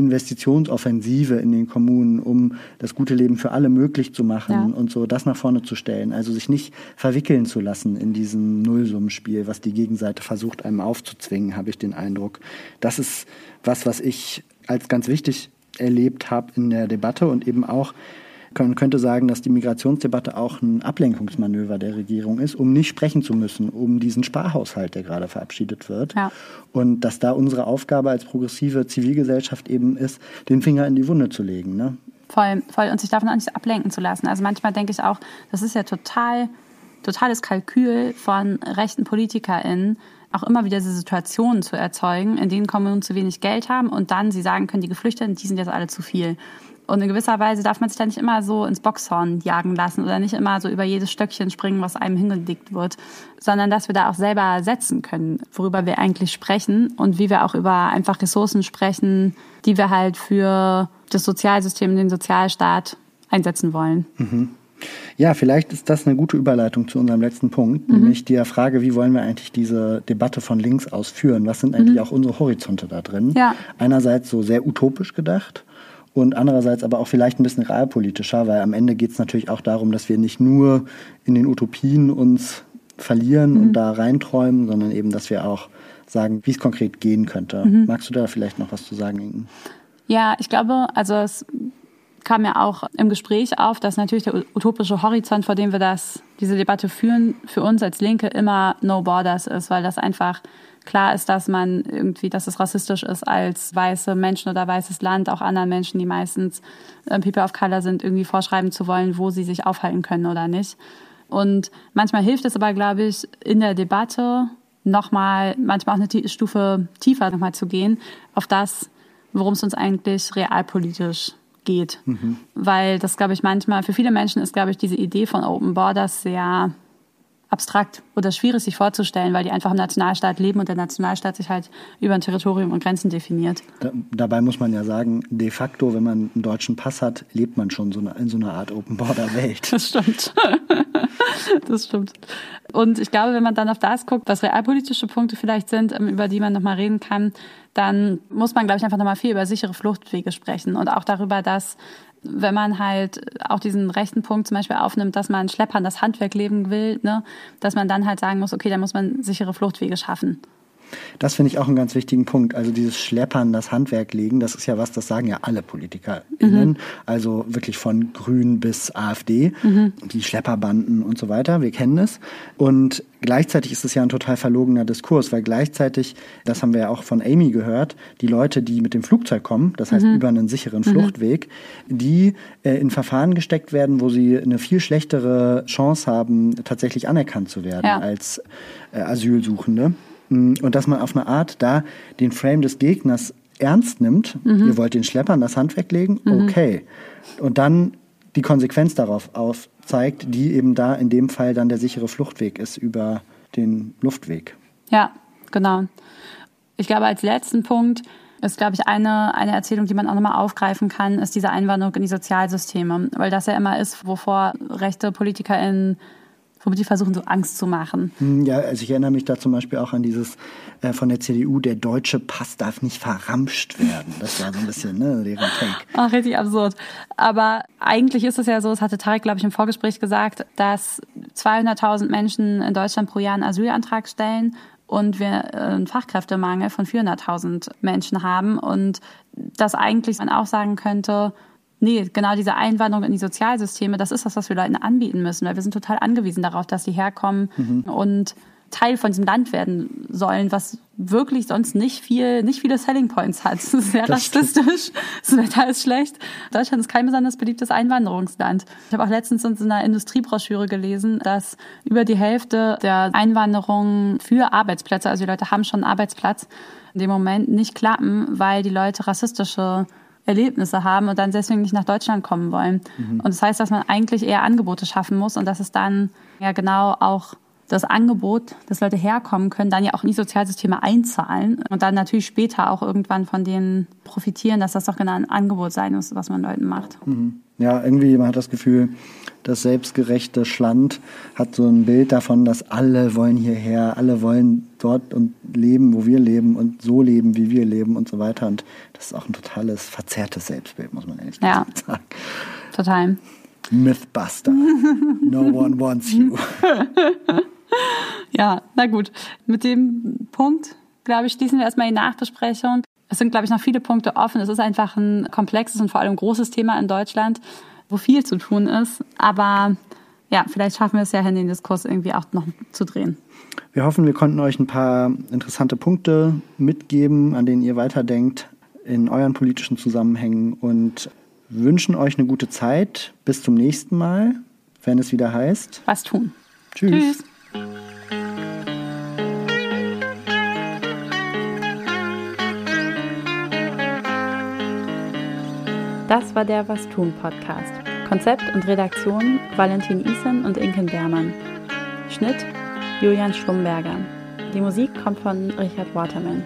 Investitionsoffensive in den Kommunen, um das gute Leben für alle möglich zu machen ja. und so das nach vorne zu stellen. Also sich nicht verwickeln zu lassen in diesem Nullsummenspiel, was die Gegenseite versucht, einem aufzuzwingen, habe ich den Eindruck. Das ist was, was ich als ganz wichtig erlebt habe in der Debatte und eben auch man könnte sagen, dass die Migrationsdebatte auch ein Ablenkungsmanöver der Regierung ist, um nicht sprechen zu müssen, um diesen Sparhaushalt, der gerade verabschiedet wird. Ja. Und dass da unsere Aufgabe als progressive Zivilgesellschaft eben ist, den Finger in die Wunde zu legen. Ne? Voll, voll. Und sich davon auch nicht ablenken zu lassen. Also manchmal denke ich auch, das ist ja total, totales Kalkül von rechten PolitikerInnen, auch immer wieder diese Situationen zu erzeugen, in denen Kommunen zu wenig Geld haben und dann sie sagen können, die Geflüchteten, die sind jetzt alle zu viel. Und in gewisser Weise darf man sich da nicht immer so ins Boxhorn jagen lassen oder nicht immer so über jedes Stöckchen springen, was einem hingelegt wird, sondern dass wir da auch selber setzen können, worüber wir eigentlich sprechen und wie wir auch über einfach Ressourcen sprechen, die wir halt für das Sozialsystem, den Sozialstaat einsetzen wollen. Mhm. Ja, vielleicht ist das eine gute Überleitung zu unserem letzten Punkt, mhm. nämlich der Frage, wie wollen wir eigentlich diese Debatte von links aus führen? Was sind eigentlich mhm. auch unsere Horizonte da drin? Ja. Einerseits so sehr utopisch gedacht und andererseits aber auch vielleicht ein bisschen realpolitischer, weil am Ende geht es natürlich auch darum, dass wir nicht nur in den Utopien uns verlieren mhm. und da reinträumen, sondern eben, dass wir auch sagen, wie es konkret gehen könnte. Mhm. Magst du da vielleicht noch was zu sagen, Inken? Ja, ich glaube, also es kam ja auch im Gespräch auf, dass natürlich der utopische Horizont, vor dem wir das, diese Debatte führen, für uns als Linke immer No Borders ist, weil das einfach klar ist, dass man irgendwie, dass es rassistisch ist, als weiße Menschen oder weißes Land auch anderen Menschen, die meistens äh, People of Color sind, irgendwie vorschreiben zu wollen, wo sie sich aufhalten können oder nicht. Und manchmal hilft es aber, glaube ich, in der Debatte nochmal, manchmal auch eine Stufe tiefer nochmal zu gehen, auf das, worum es uns eigentlich realpolitisch geht. Mhm. Weil das, glaube ich, manchmal für viele Menschen ist, glaube ich, diese Idee von Open Borders sehr abstrakt oder schwierig sich vorzustellen, weil die einfach im Nationalstaat leben und der Nationalstaat sich halt über ein Territorium und Grenzen definiert. Da, dabei muss man ja sagen, de facto, wenn man einen deutschen Pass hat, lebt man schon so eine, in so einer Art Open Border Welt. <laughs> Das stimmt. <laughs> das stimmt. Und ich glaube, wenn man dann auf das guckt, was realpolitische Punkte vielleicht sind, ähm, über die man nochmal reden kann, dann muss man, glaube ich, einfach nochmal viel über sichere Fluchtwege sprechen und auch darüber, dass wenn man halt auch diesen rechten Punkt zum Beispiel aufnimmt, dass man Schleppern das Handwerk leben will, ne, dass man dann halt sagen muss, okay, da muss man sichere Fluchtwege schaffen. Das finde ich auch einen ganz wichtigen Punkt. Also dieses Schleppern, das Handwerk legen, das ist ja was, das sagen ja alle PolitikerInnen. Mhm. Also wirklich von Grün bis AfD, mhm. die Schlepperbanden und so weiter. Wir kennen es. Und gleichzeitig ist es ja ein total verlogener Diskurs, weil gleichzeitig, das haben wir ja auch von Amy gehört, die Leute, die mit dem Flugzeug kommen, das heißt mhm. über einen sicheren mhm. Fluchtweg, die äh, in Verfahren gesteckt werden, wo sie eine viel schlechtere Chance haben, tatsächlich anerkannt zu werden ja. als äh, Asylsuchende. Mm, und dass man auf eine Art da den Frame des Gegners ernst nimmt. Mhm. Ihr wollt den Schleppern das Hand weglegen? Mhm. Okay. Und dann die Konsequenz darauf aufzeigt, die eben da in dem Fall dann der sichere Fluchtweg ist über den Luftweg. Ja, genau. Ich glaube, als letzten Punkt ist, glaube ich, eine, eine Erzählung, die man auch nochmal aufgreifen kann, ist diese Einwanderung in die Sozialsysteme. Weil das ja immer ist, wovor rechte PolitikerInnen womit die versuchen, so Angst zu machen. Hm, ja, also ich erinnere mich da zum Beispiel auch an dieses äh, von der CDU, der deutsche Pass darf nicht verramscht werden. Das war so ein bisschen ne, deren Take. <laughs> Ach, richtig absurd. Aber eigentlich ist es ja so, es hatte Tarek, glaube ich, im Vorgespräch gesagt, dass 200.000 Menschen in Deutschland pro Jahr einen Asylantrag stellen und wir einen Fachkräftemangel von 400.000 Menschen haben und dass eigentlich man auch sagen könnte, Nee, genau diese Einwanderung in die Sozialsysteme, das ist das, was wir Leuten anbieten müssen, weil wir sind total angewiesen darauf, dass sie herkommen mhm. und Teil von diesem Land werden sollen, was wirklich sonst nicht viel, nicht viele Selling Points hat. Es ist sehr das rassistisch. Das Wetter ist schlecht. Deutschland ist kein besonders beliebtes Einwanderungsland. Ich habe auch letztens in einer Industriebroschüre gelesen, dass über die Hälfte der Einwanderung für Arbeitsplätze, also die Leute haben schon einen Arbeitsplatz, in dem Moment nicht klappen, weil die Leute rassistische Erlebnisse haben und dann deswegen nicht nach Deutschland kommen wollen. Mhm. Und das heißt, dass man eigentlich eher Angebote schaffen muss und dass es dann ja genau auch das Angebot, dass Leute herkommen können, dann ja auch in die Sozialsysteme einzahlen und dann natürlich später auch irgendwann von denen profitieren, dass das doch genau ein Angebot sein muss, was man Leuten macht. Mhm. Ja, irgendwie, man hat das Gefühl, das selbstgerechte Schland hat so ein Bild davon, dass alle wollen hierher, alle wollen dort und leben, wo wir leben und so leben, wie wir leben und so weiter. Und das ist auch ein totales, verzerrtes Selbstbild, muss man ehrlich ja, sagen. Total. Mythbuster. No one wants you. <laughs> <laughs> ja, na gut. Mit dem Punkt, glaube ich, schließen wir erstmal die Nachbesprechung. Es sind, glaube ich, noch viele Punkte offen. Es ist einfach ein komplexes und vor allem großes Thema in Deutschland wo viel zu tun ist. Aber ja, vielleicht schaffen wir es ja hin, den Diskurs irgendwie auch noch zu drehen. Wir hoffen, wir konnten euch ein paar interessante Punkte mitgeben, an denen ihr weiterdenkt in euren politischen Zusammenhängen und wünschen euch eine gute Zeit. Bis zum nächsten Mal, wenn es wieder heißt. Was tun. Tschüss. Tschüss. Das war der Was tun Podcast. Konzept und Redaktion Valentin Isen und Inken Bermann. Schnitt Julian Schlumberger. Die Musik kommt von Richard Waterman.